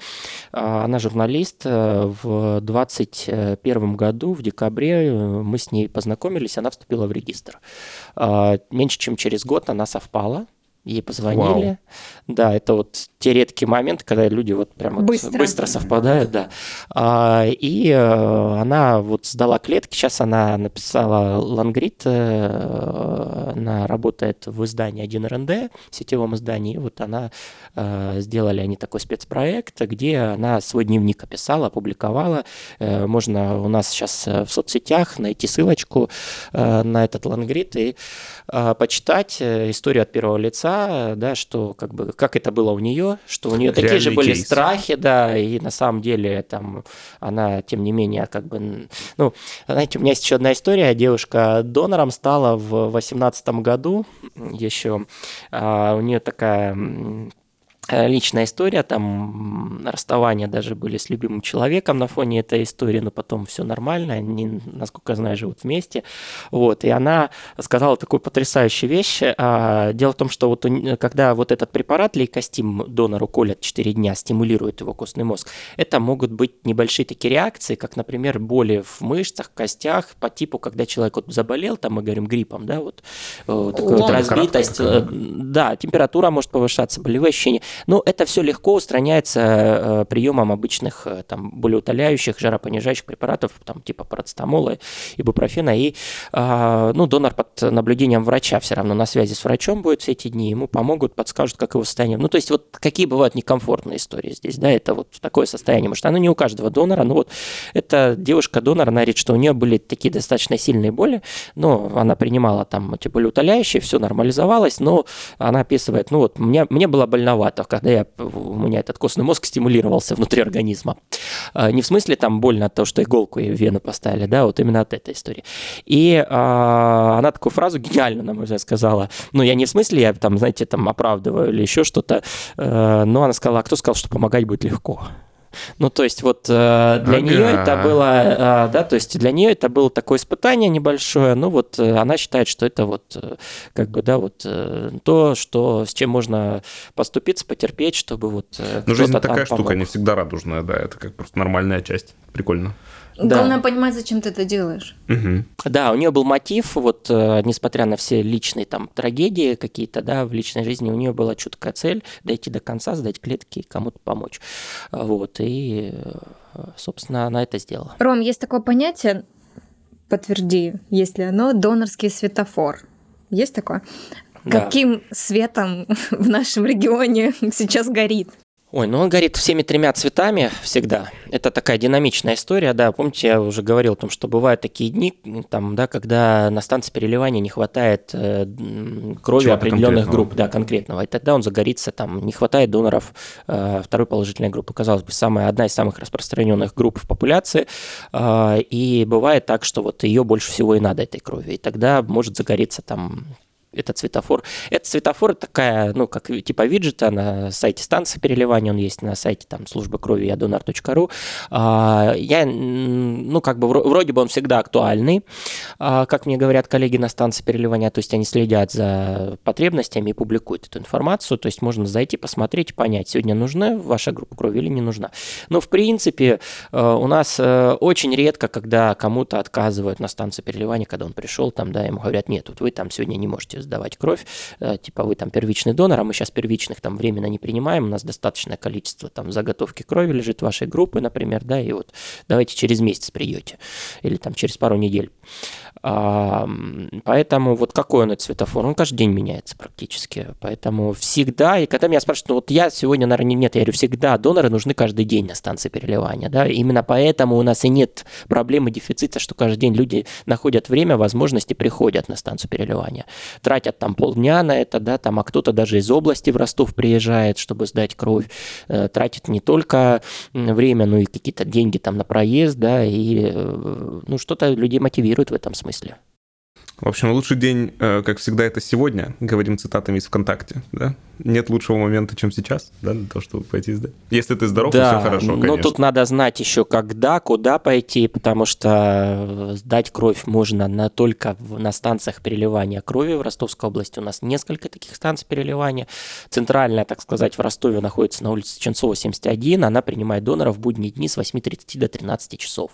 Speaker 3: а, она журналист, в 21 году, в декабре, мы с ней познакомились, она вступила в регистр. Меньше чем через год она совпала, ей позвонили. Вау. Да, это вот те редкие моменты, когда люди вот прям быстро, вот быстро совпадают, да. А, и э, она вот сдала клетки, сейчас она написала лангрид, э, она работает в издании 1РНД, сетевом издании, и вот она, э, сделали они такой спецпроект, где она свой дневник описала, опубликовала, можно у нас сейчас в соцсетях найти ссылочку на этот лангрид и почитать историю от первого лица, да, что как бы, как это было у нее, что у нее такие же были кейс. страхи, да, и на самом деле там она, тем не менее, как бы, ну, знаете, у меня есть еще одна история, девушка донором стала в восемнадцатом году еще, а, у нее такая личная история, там расставания даже были с любимым человеком на фоне этой истории, но потом все нормально, они, насколько я знаю, живут вместе. Вот, и она сказала такую потрясающую вещь. А, дело в том, что вот когда вот этот препарат лейкостим донору колят 4 дня, стимулирует его костный мозг, это могут быть небольшие такие реакции, как, например, боли в мышцах, костях, по типу, когда человек вот заболел, там мы говорим гриппом, да, вот, вот такая вот разбитость, э, да, температура может повышаться, болевые ощущения. Ну, это все легко устраняется э, приемом обычных э, там болеутоляющих, жаропонижающих препаратов, там типа парацетамола, ибупрофена. И, э, ну, донор под наблюдением врача все равно на связи с врачом будет все эти дни, ему помогут, подскажут, как его состояние. Ну, то есть вот какие бывают некомфортные истории здесь, да, это вот такое состояние. Может, оно не у каждого донора, но вот эта девушка-донор, она говорит, что у нее были такие достаточно сильные боли, но она принимала там эти болеутоляющие, все нормализовалось, но она описывает, ну вот, мне, мне было больновато, когда я, у меня этот костный мозг стимулировался внутри организма. А, не в смысле там больно от того, что иголку и вену поставили, да, вот именно от этой истории. И а, она такую фразу гениально, на мой взгляд, сказала. Ну, я не в смысле, я там, знаете, там оправдываю или еще что-то, а, но она сказала, а кто сказал, что помогать будет легко? Ну, то есть вот э, для ага. нее это было, э, да, то есть для нее это было такое испытание небольшое, ну вот э, она считает, что это вот как бы, да, вот то, что, с чем можно поступиться, потерпеть, чтобы вот
Speaker 1: Ну, жизнь такая штука, помог. не всегда радужная, да, это как просто нормальная часть, прикольно.
Speaker 2: Да. Главное понимать, зачем ты это делаешь.
Speaker 3: Угу. Да, у нее был мотив, вот э, несмотря на все личные там трагедии какие-то, да, в личной жизни, у нее была чуткая цель дойти до конца, сдать клетки и кому-то помочь. Вот, и, э, собственно, она это сделала.
Speaker 2: Ром, есть такое понятие, подтверди, если оно, донорский светофор. Есть такое? Да. Каким светом в нашем регионе сейчас горит?
Speaker 3: Ой, ну он горит всеми тремя цветами всегда. Это такая динамичная история, да. Помните, я уже говорил о том, что бывают такие дни, там, да, когда на станции переливания не хватает э, крови Чего определенных групп, да, конкретного. И тогда он загорится, там, не хватает доноров э, второй положительной группы. Казалось бы, самая, одна из самых распространенных групп в популяции. Э, и бывает так, что вот ее больше всего и надо, этой крови. И тогда может загореться там этот светофор. Этот светофор такая, ну, как типа виджета на сайте станции переливания, он есть на сайте там службы крови ядонар.ру. А, я, ну, как бы вроде бы он всегда актуальный, а, как мне говорят коллеги на станции переливания, то есть они следят за потребностями и публикуют эту информацию, то есть можно зайти, посмотреть, понять, сегодня нужна ваша группа крови или не нужна. Но, в принципе, э, у нас э, очень редко, когда кому-то отказывают на станции переливания, когда он пришел, там, да, ему говорят, нет, вот вы там сегодня не можете сдавать кровь, э, типа вы там первичный донор, а мы сейчас первичных там временно не принимаем, у нас достаточное количество там заготовки крови лежит вашей группы, например, да, и вот давайте через месяц придете или там через пару недель. Поэтому вот какой он этот светофор? Он каждый день меняется практически. Поэтому всегда, и когда меня спрашивают, ну вот я сегодня, наверное, нет, я говорю, всегда доноры нужны каждый день на станции переливания. Да? Именно поэтому у нас и нет проблемы дефицита, что каждый день люди находят время, возможности, приходят на станцию переливания. Тратят там полдня на это, да, там, а кто-то даже из области в Ростов приезжает, чтобы сдать кровь. Э, тратит не только время, но и какие-то деньги там на проезд, да, и э, ну, что-то людей мотивирует в этом смысле смысле.
Speaker 1: В общем, лучший день, э, как всегда, это сегодня, говорим цитатами из ВКонтакте, да? Нет лучшего момента, чем сейчас, да, для того, чтобы пойти сдать. Если ты здоров, да, все хорошо, конечно.
Speaker 3: Но тут надо знать еще, когда, куда пойти, потому что сдать кровь можно на, только на станциях переливания крови в Ростовской области. У нас несколько таких станций переливания. Центральная, так сказать, в Ростове находится на улице Ченцова, 71. Она принимает доноров в будние дни с 8.30 до 13 часов.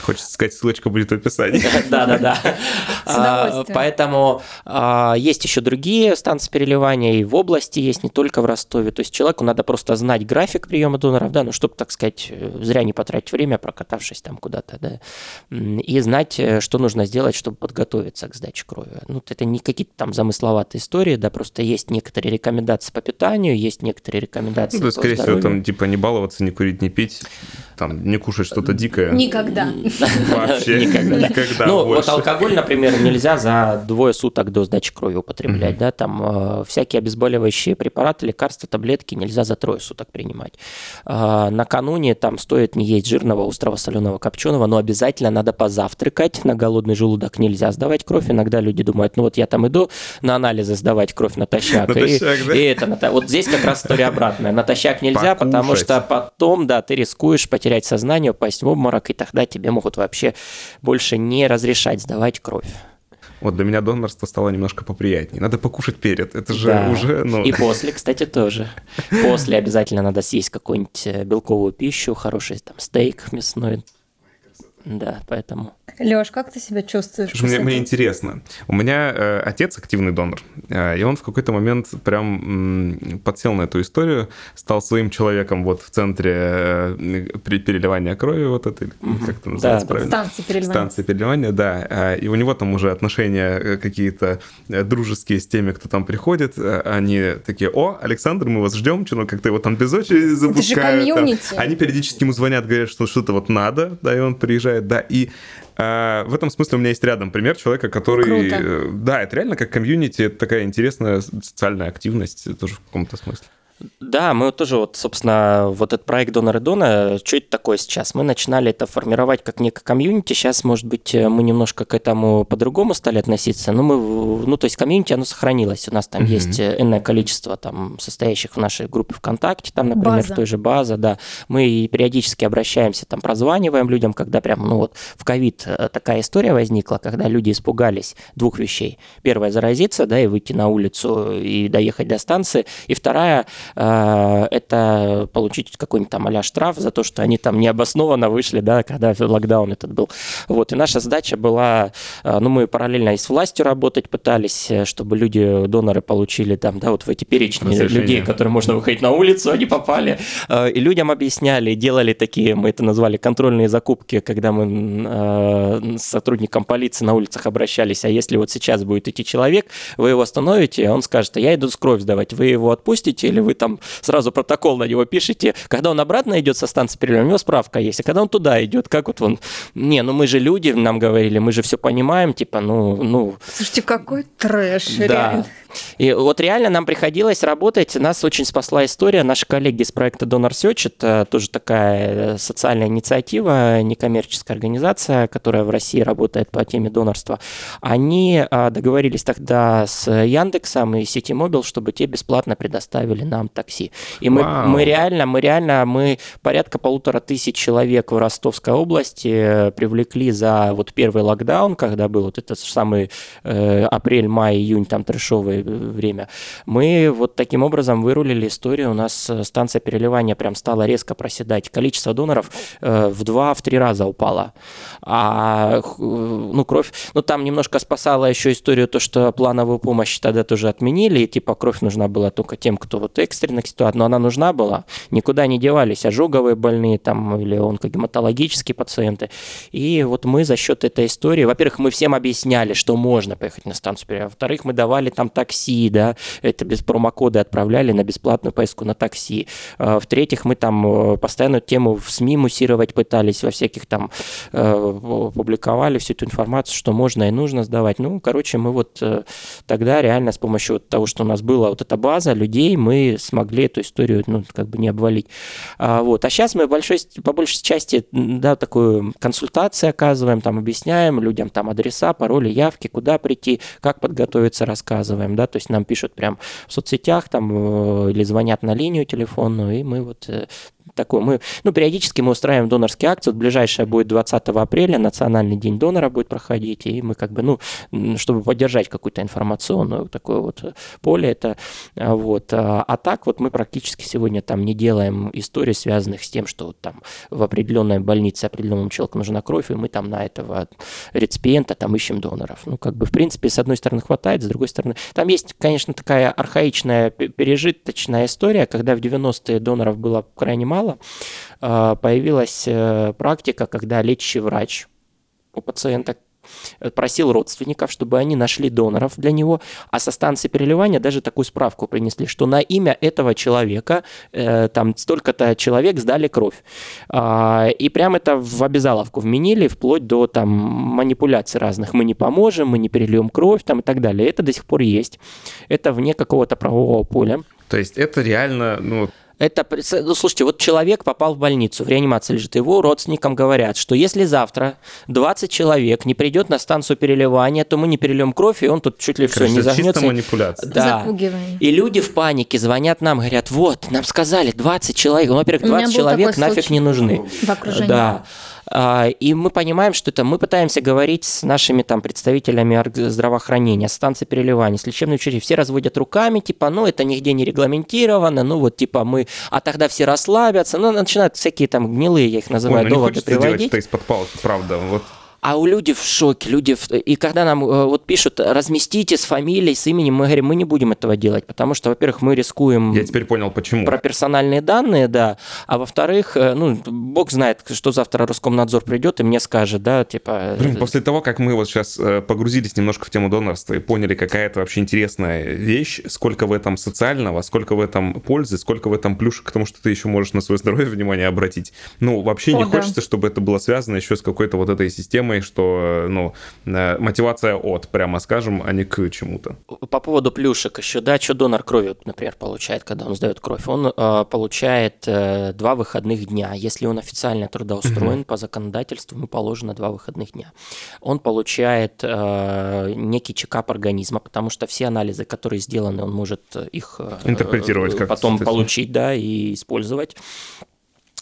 Speaker 1: Хочется сказать, ссылочка будет в описании.
Speaker 3: Да, да, да. А, поэтому а, есть еще другие станции переливания, и в области есть, не только в Ростове. То есть человеку надо просто знать график приема доноров, да, ну, чтобы, так сказать, зря не потратить время, прокатавшись там куда-то, да, и знать, э, что нужно сделать, чтобы подготовиться к сдаче крови. Ну, это не какие-то там замысловатые истории, да, просто есть некоторые рекомендации по питанию, есть некоторые рекомендации ну,
Speaker 1: да, скорее всего, там, типа, не баловаться, не курить, не пить, там, не кушать что-то дикое.
Speaker 2: Никогда.
Speaker 1: Вообще никогда. никогда
Speaker 3: ну, больше. вот алкоголь, например, нельзя за двое суток до сдачи крови употреблять, mm-hmm. да, там э, всякие обезболивающие препараты, лекарства, таблетки нельзя за трое суток принимать. Э, накануне там стоит не есть жирного, острого, соленого, копченого, но обязательно надо позавтракать, на голодный желудок нельзя сдавать кровь. Иногда люди думают, ну вот я там иду на анализы сдавать кровь натощак. натощак и, да? и это, вот здесь как раз история обратная. Натощак нельзя, Покушать. потому что потом, да, ты рискуешь потерять сознание, упасть в обморок, и тогда тебе могут вообще больше не разрешать сдавать кровь.
Speaker 1: Вот для меня донорство стало немножко поприятнее. Надо покушать перед. Это же да. уже... Ну...
Speaker 3: И после, кстати, тоже. После обязательно надо съесть какую-нибудь э, белковую пищу, хороший там стейк мясной. Да, поэтому...
Speaker 2: Лёш, как ты себя чувствуешь?
Speaker 1: Мне, мне интересно. У меня э, отец активный донор, э, и он в какой-то момент прям м, подсел на эту историю, стал своим человеком вот в центре э, переливания крови, вот это, угу. как это называется да, правильно?
Speaker 2: Станции переливания.
Speaker 1: Станции переливания, да. Э, и у него там уже отношения э, какие-то э, дружеские с теми, кто там приходит. Они такие, о, Александр, мы вас ждем, что, ну, как-то его там без очереди запускают. Это же комьюнити. Там. Они периодически ему звонят, говорят, что что-то вот надо, да, и он приезжает, да, и в этом смысле у меня есть рядом пример человека, который... Круто. Э, да, это реально как комьюнити, это такая интересная социальная активность тоже в каком-то смысле.
Speaker 3: Да, мы тоже вот, собственно, вот этот проект Доноры Дона, что это такое сейчас? Мы начинали это формировать как некое комьюнити, сейчас, может быть, мы немножко к этому по-другому стали относиться, но мы, ну, то есть комьюнити, оно сохранилось, у нас там mm-hmm. есть энное количество там состоящих в нашей группе ВКонтакте, там, например, база. в той же база, да, мы периодически обращаемся, там, прозваниваем людям, когда прям, ну, вот в ковид э, такая история возникла, когда люди испугались двух вещей. Первое, заразиться, да, и выйти на улицу и доехать до станции, и вторая, Э, это получить какой-нибудь там а штраф за то, что они там необоснованно вышли, да, когда локдаун этот был. Вот, и наша задача была, э, ну, мы параллельно и с властью работать пытались, э, чтобы люди, доноры получили там, да, вот в эти перечни людей, которые можно выходить на улицу, они попали. И людям объясняли, делали такие, мы это назвали контрольные закупки, когда мы с сотрудником полиции на улицах обращались, а если вот сейчас будет идти человек, вы его остановите, он скажет, я иду с кровь сдавать, вы его отпустите или вы там сразу протокол на него пишете. Когда он обратно идет со станции переливания, у него справка есть. А когда он туда идет, как вот он... Не, ну мы же люди, нам говорили, мы же все понимаем, типа, ну... ну...
Speaker 2: Слушайте, какой трэш, да. реально.
Speaker 3: И вот реально нам приходилось работать, нас очень спасла история. Наши коллеги из проекта Donor Search, это тоже такая э, социальная инициатива, некоммерческая организация, которая в России работает по теме донорства. Они а, договорились тогда с Яндексом и Сити Мобил, чтобы те бесплатно предоставили нам такси. И мы, мы реально, мы реально, мы порядка полутора тысяч человек в Ростовской области э, привлекли за вот первый локдаун, когда был вот этот самый э, апрель, май, июнь, там трешовое время. Мы вот таким образом вырулили историю. У нас э, станция переливания прям стала резко проседать. Количество доноров э, в два, в три раза упало. А ну, кровь, ну там немножко спасала еще историю то, что плановую помощь тогда тоже отменили, и типа кровь нужна была только тем, кто вот экстренных ситуаций, но она нужна была, никуда не девались ожоговые больные там или онкогематологические пациенты. И вот мы за счет этой истории, во-первых, мы всем объясняли, что можно поехать на станцию, во-вторых, мы давали там такси, да, это без промокода отправляли на бесплатную поездку на такси. А, в-третьих, мы там э, постоянно тему в СМИ муссировать пытались, во всяких там э, публиковали всю эту информацию, что можно и нужно сдавать. Ну, короче, мы вот э, тогда реально с помощью того, что у нас была вот эта база людей, мы смогли эту историю, ну, как бы не обвалить. А, вот. а сейчас мы большой, по большей части, да, такую консультацию оказываем, там объясняем людям там адреса, пароли, явки, куда прийти, как подготовиться, рассказываем, да, то есть нам пишут прям в соцсетях там э, или звонят на линию телефонную, и мы вот э, такое. Мы, ну, периодически мы устраиваем донорские акции. Вот ближайшая будет 20 апреля, Национальный день донора будет проходить, и мы как бы, ну, чтобы поддержать какую-то информационную такое вот поле это, а, вот. А, а так вот мы практически сегодня там не делаем историй, связанных с тем, что вот там в определенной больнице определенному человеку нужна кровь, и мы там на этого реципиента там ищем доноров. Ну, как бы, в принципе, с одной стороны хватает, с другой стороны... Там есть, конечно, такая архаичная, пережиточная история, когда в 90-е доноров было крайне мало, мало, а, появилась э, практика, когда лечащий врач у пациента просил родственников, чтобы они нашли доноров для него, а со станции переливания даже такую справку принесли, что на имя этого человека э, там столько-то человек сдали кровь. Э, и прям это в обязаловку вменили, вплоть до там манипуляций разных. Мы не поможем, мы не перельем кровь там и так далее. Это до сих пор есть. Это вне какого-то правового поля.
Speaker 1: То есть это реально, ну,
Speaker 3: это, ну, слушайте, вот человек попал в больницу, в реанимации лежит, его родственникам говорят, что если завтра 20 человек не придет на станцию переливания, то мы не перельем кровь, и он тут чуть ли все не загнется.
Speaker 1: Чисто манипуляция.
Speaker 3: Да. Запугивание. И люди в панике звонят нам, говорят, вот, нам сказали 20 человек, ну, во-первых, 20 человек нафиг не нужны.
Speaker 2: В окружении.
Speaker 3: Да. А, и мы понимаем, что это мы пытаемся говорить с нашими там представителями здравоохранения, станции переливания, с лечебной учреждений. Все разводят руками, типа, ну, это нигде не регламентировано, ну, вот, типа, мы, а тогда все расслабятся. Ну, начинают всякие там гнилые, я их называю, Ой, ну доводы приводить. Делать
Speaker 1: это из-под палки, правда. Вот
Speaker 3: а у людей в шоке, люди, в... и когда нам э, вот пишут, разместите с фамилией, с именем, мы говорим, мы не будем этого делать, потому что, во-первых, мы рискуем...
Speaker 1: Я теперь понял, почему.
Speaker 3: Про персональные данные, да, а во-вторых, э, ну, бог знает, что завтра Роскомнадзор придет и мне скажет, да, типа...
Speaker 1: Блин, после того, как мы вот сейчас э, погрузились немножко в тему донорства и поняли, какая это вообще интересная вещь, сколько в этом социального, сколько в этом пользы, сколько в этом плюшек к тому, что ты еще можешь на свое здоровье внимание обратить. Ну, вообще О, не да. хочется, чтобы это было связано еще с какой-то вот этой системой, системой, что, ну, э, мотивация от, прямо скажем, а не к чему-то.
Speaker 3: По поводу плюшек еще, да, что донор крови, например, получает, когда он сдает кровь? Он э, получает э, два выходных дня. Если он официально трудоустроен, по законодательству ему положено два выходных дня. Он получает э, некий чекап организма, потому что все анализы, которые сделаны, он может их
Speaker 1: э, интерпретировать, как
Speaker 3: потом получить, да, и использовать.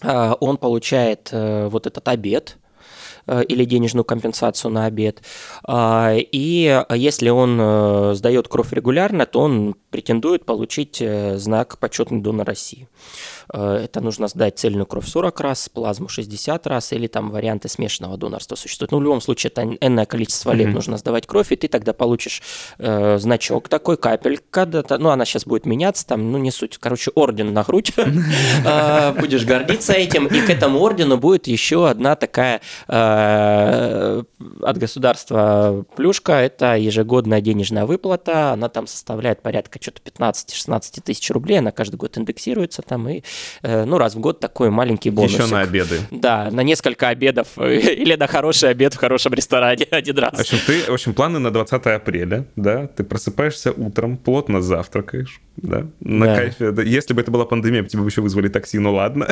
Speaker 3: Э, он получает э, вот этот обед, Э, или денежную компенсацию на обед. А, и если он э, сдает кровь регулярно, то он претендует получить э, знак «Почетный донор России». Э, это нужно сдать цельную кровь 40 раз, плазму 60 раз, или там варианты смешанного донорства существуют. Ну, в любом случае, это энное количество лет mm-hmm. нужно сдавать кровь, и ты тогда получишь э, значок такой, капелька, ну, она сейчас будет меняться, там, ну, не суть, короче, орден на грудь, э, будешь гордиться этим, и к этому ордену будет еще одна такая э, от государства плюшка, это ежегодная денежная выплата, она там составляет порядка что-то 15-16 тысяч рублей, она каждый год индексируется там, и Э, ну, раз в год такой маленький бонус.
Speaker 1: Еще на обеды.
Speaker 3: Да, на несколько обедов или на хороший обед в хорошем ресторане один раз.
Speaker 1: В общем, ты, в общем, планы на 20 апреля, да, ты просыпаешься утром, плотно завтракаешь, да, на да. кайфе. Да. Если бы это была пандемия, тебе бы еще вызвали такси, ну ладно.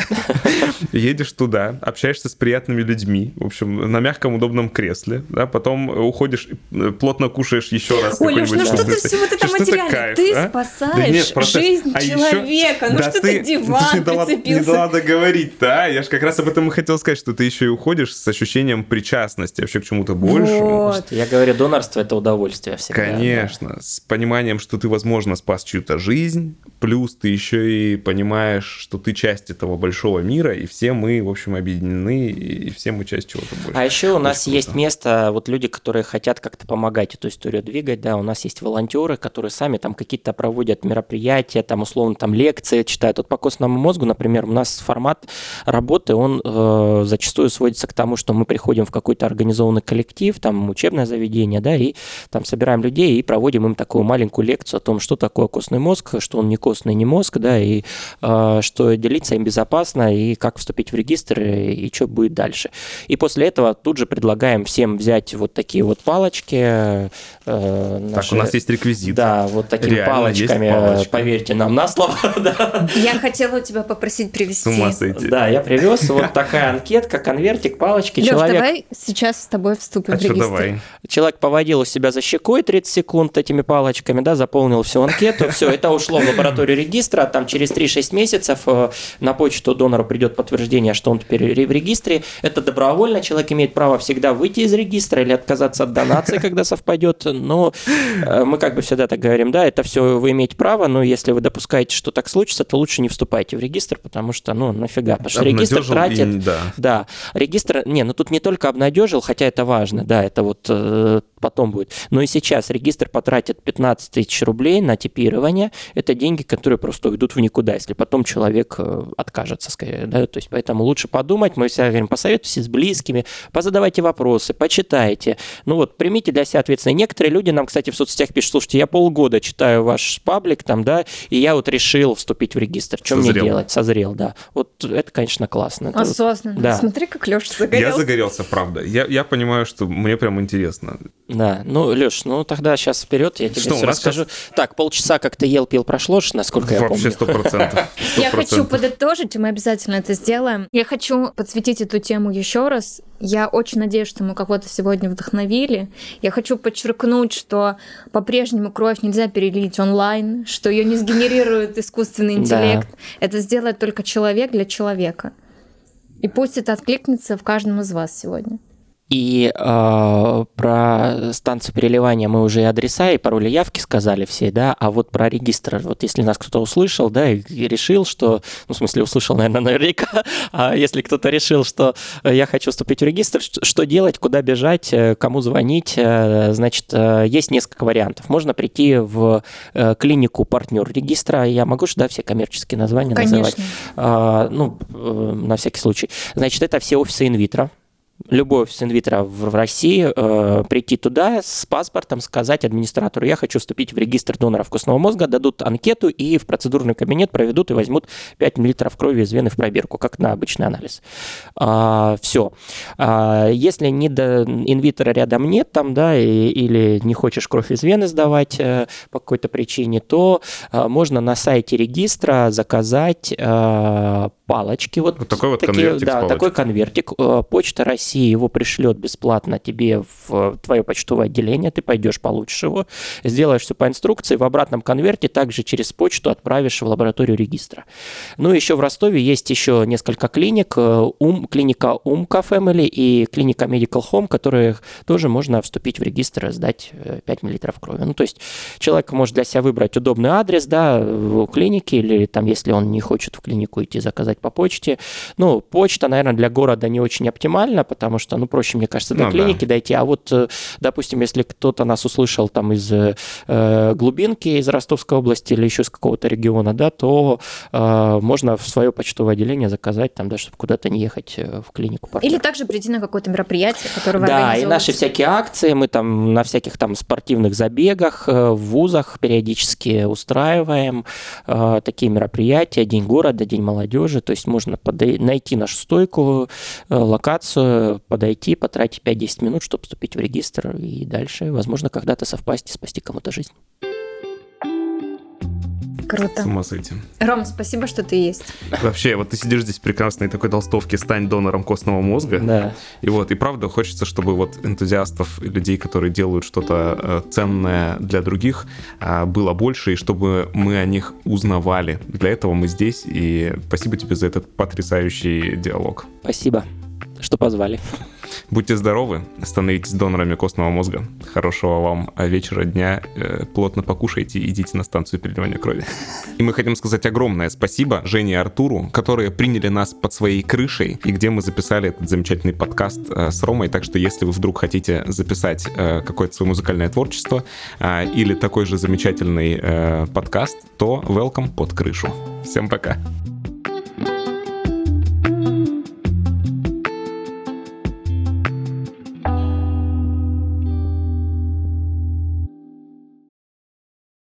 Speaker 1: Едешь туда, общаешься с приятными людьми, в общем, на мягком удобном кресле, да, потом уходишь, плотно кушаешь еще раз.
Speaker 2: Ой, Леш, ну что ты все вот это материально? Ты а? спасаешь жизнь человека, ну что ты диван прицепился?
Speaker 1: Не дала договорить, да? Я же как раз об этом и хотел сказать, что ты еще и уходишь с ощущением причастности вообще к чему-то большему.
Speaker 3: Я говорю, донорство – это удовольствие всегда.
Speaker 1: Конечно, с пониманием, что ты, возможно, спас чью-то жизнь, жизнь, плюс ты еще и понимаешь, что ты часть этого большого мира, и все мы, в общем, объединены, и все мы часть чего-то больше.
Speaker 3: А еще у нас круто. есть место, вот люди, которые хотят как-то помогать эту историю двигать, да, у нас есть волонтеры, которые сами там какие-то проводят мероприятия, там условно там лекции читают. Вот по костному мозгу, например, у нас формат работы, он э, зачастую сводится к тому, что мы приходим в какой-то организованный коллектив, там учебное заведение, да, и там собираем людей и проводим им такую маленькую лекцию о том, что такое костный мозг, что он не костный, не мозг, да, и э, что делиться им безопасно, и как вступить в регистр, и, и что будет дальше. И после этого тут же предлагаем всем взять вот такие вот палочки. Э,
Speaker 1: наши, так, у нас есть реквизит.
Speaker 3: Да, вот такими Реально палочками, поверьте нам на слово. да.
Speaker 2: Я хотела у тебя попросить привезти. С ума
Speaker 3: сойти. Да, я привез. Вот такая анкетка, конвертик, палочки.
Speaker 2: Лёш, Человек... давай сейчас с тобой вступим а в регистр. Давай?
Speaker 3: Человек поводил у себя за щекой 30 секунд этими палочками, да, заполнил всю анкету, все, это ушло в лабораторию регистра, там через 3-6 месяцев э, на почту донору придет подтверждение, что он теперь в регистре. Это добровольно, человек имеет право всегда выйти из регистра или отказаться от донации, когда совпадет. Но э, мы как бы всегда так говорим, да, это все вы имеете право, но если вы допускаете, что так случится, то лучше не вступайте в регистр, потому что, ну, нафига, потому что регистр тратит... И, да. да, регистр, не, ну тут не только обнадежил, хотя это важно, да, это вот э, потом будет, но и сейчас регистр потратит 15 тысяч рублей на типирование, это деньги, которые просто уйдут в никуда, если потом человек э, откажется, скорее, да, то есть поэтому лучше подумать, мы всегда говорим, посоветуйтесь с близкими, позадавайте вопросы, почитайте, ну вот, примите для себя ответственность. Некоторые люди нам, кстати, в соцсетях пишут, слушайте, я полгода читаю ваш паблик там, да, и я вот решил вступить в регистр, что мне делать? Созрел, да. Вот это, конечно, классно. Это
Speaker 2: Осознанно.
Speaker 3: Да.
Speaker 2: Смотри, как Леша загорелся.
Speaker 1: Я загорелся, правда. Я, я понимаю, что мне прям интересно.
Speaker 3: Да, ну, Леш, ну тогда сейчас вперед, я тебе что, все расскажу. Сейчас... Так, полчаса как ты ел, пил, прошло, насколько я
Speaker 1: помню. Вообще сто процентов.
Speaker 2: Я хочу подытожить, и мы обязательно это сделаем. Я хочу подсветить эту тему еще раз. Я очень надеюсь, что мы кого-то сегодня вдохновили. Я хочу подчеркнуть, что по-прежнему кровь нельзя перелить онлайн, что ее не сгенерирует искусственный интеллект. Да. Это сделает только человек для человека. И пусть это откликнется в каждом из вас сегодня.
Speaker 3: И э, про станцию переливания мы уже и адреса, и пароли явки сказали все, да, а вот про регистр, вот если нас кто-то услышал, да, и решил, что, ну, в смысле, услышал, наверное, наверняка, а если кто-то решил, что я хочу вступить в регистр, что делать, куда бежать, э, кому звонить, э, значит, э, есть несколько вариантов. Можно прийти в клинику партнер регистра, я могу же, да, все коммерческие названия
Speaker 2: Конечно.
Speaker 3: называть? А, ну, на всякий случай. Значит, это все офисы инвитро, любой офис инвитро в России, э, прийти туда с паспортом, сказать администратору, я хочу вступить в регистр доноров костного мозга, дадут анкету и в процедурный кабинет проведут и возьмут 5 мл крови из вены в пробирку, как на обычный анализ. А, все. А, если не до инвитро рядом нет там, да, и, или не хочешь кровь из вены сдавать э, по какой-то причине, то а, можно на сайте регистра заказать а, палочки. Вот,
Speaker 1: вот такой вот такие, конвертик.
Speaker 3: Да, такой конвертик. Э, Почта России его пришлет бесплатно тебе в твое почтовое отделение. Ты пойдешь, получишь его, сделаешь все по инструкции. В обратном конверте также через почту отправишь в лабораторию регистра. Ну, еще в Ростове есть еще несколько клиник. Э, ум, клиника Умка Family и клиника Medical Home, которые тоже можно вступить в регистр и сдать 5 э, мл крови. Ну, то есть человек может для себя выбрать удобный адрес, да, в клинике, или там, если он не хочет в клинику идти заказать по почте. Ну, почта, наверное, для города не очень оптимальна, потому что, ну, проще, мне кажется, до ну, клиники да. дойти. А вот, э, допустим, если кто-то нас услышал там из э, глубинки, из Ростовской области или еще из какого-то региона, да, то э, можно в свое почтовое отделение заказать там, да, чтобы куда-то не ехать э, в клинику.
Speaker 2: Партнер. Или также прийти на какое-то мероприятие, которое вы
Speaker 3: Да, и наши всякие акции, мы там на всяких там спортивных забегах, э, в вузах периодически устраиваем э, такие мероприятия, День города, День молодежи, то есть можно подой- найти нашу стойку, э, локацию, подойти, потратить 5-10 минут, чтобы вступить в регистр и дальше, возможно, когда-то совпасть и спасти кому-то жизнь.
Speaker 2: Круто.
Speaker 1: С ума сойти.
Speaker 2: Ром, спасибо, что ты есть.
Speaker 1: Вообще, вот ты сидишь здесь в прекрасной такой толстовке «Стань донором костного мозга».
Speaker 3: Да.
Speaker 1: И вот, и правда хочется, чтобы вот энтузиастов, людей, которые делают что-то э, ценное для других, э, было больше, и чтобы мы о них узнавали. Для этого мы здесь, и спасибо тебе за этот потрясающий диалог.
Speaker 3: Спасибо, что позвали.
Speaker 1: Будьте здоровы, становитесь донорами костного мозга. Хорошего вам вечера, дня, э, плотно покушайте, идите на станцию переливания крови. И мы хотим сказать огромное спасибо Жене и Артуру, которые приняли нас под своей крышей, и где мы записали этот замечательный подкаст э, с Ромой. Так что если вы вдруг хотите записать э, какое-то свое музыкальное творчество или такой же замечательный подкаст, то welcome под крышу. Всем пока.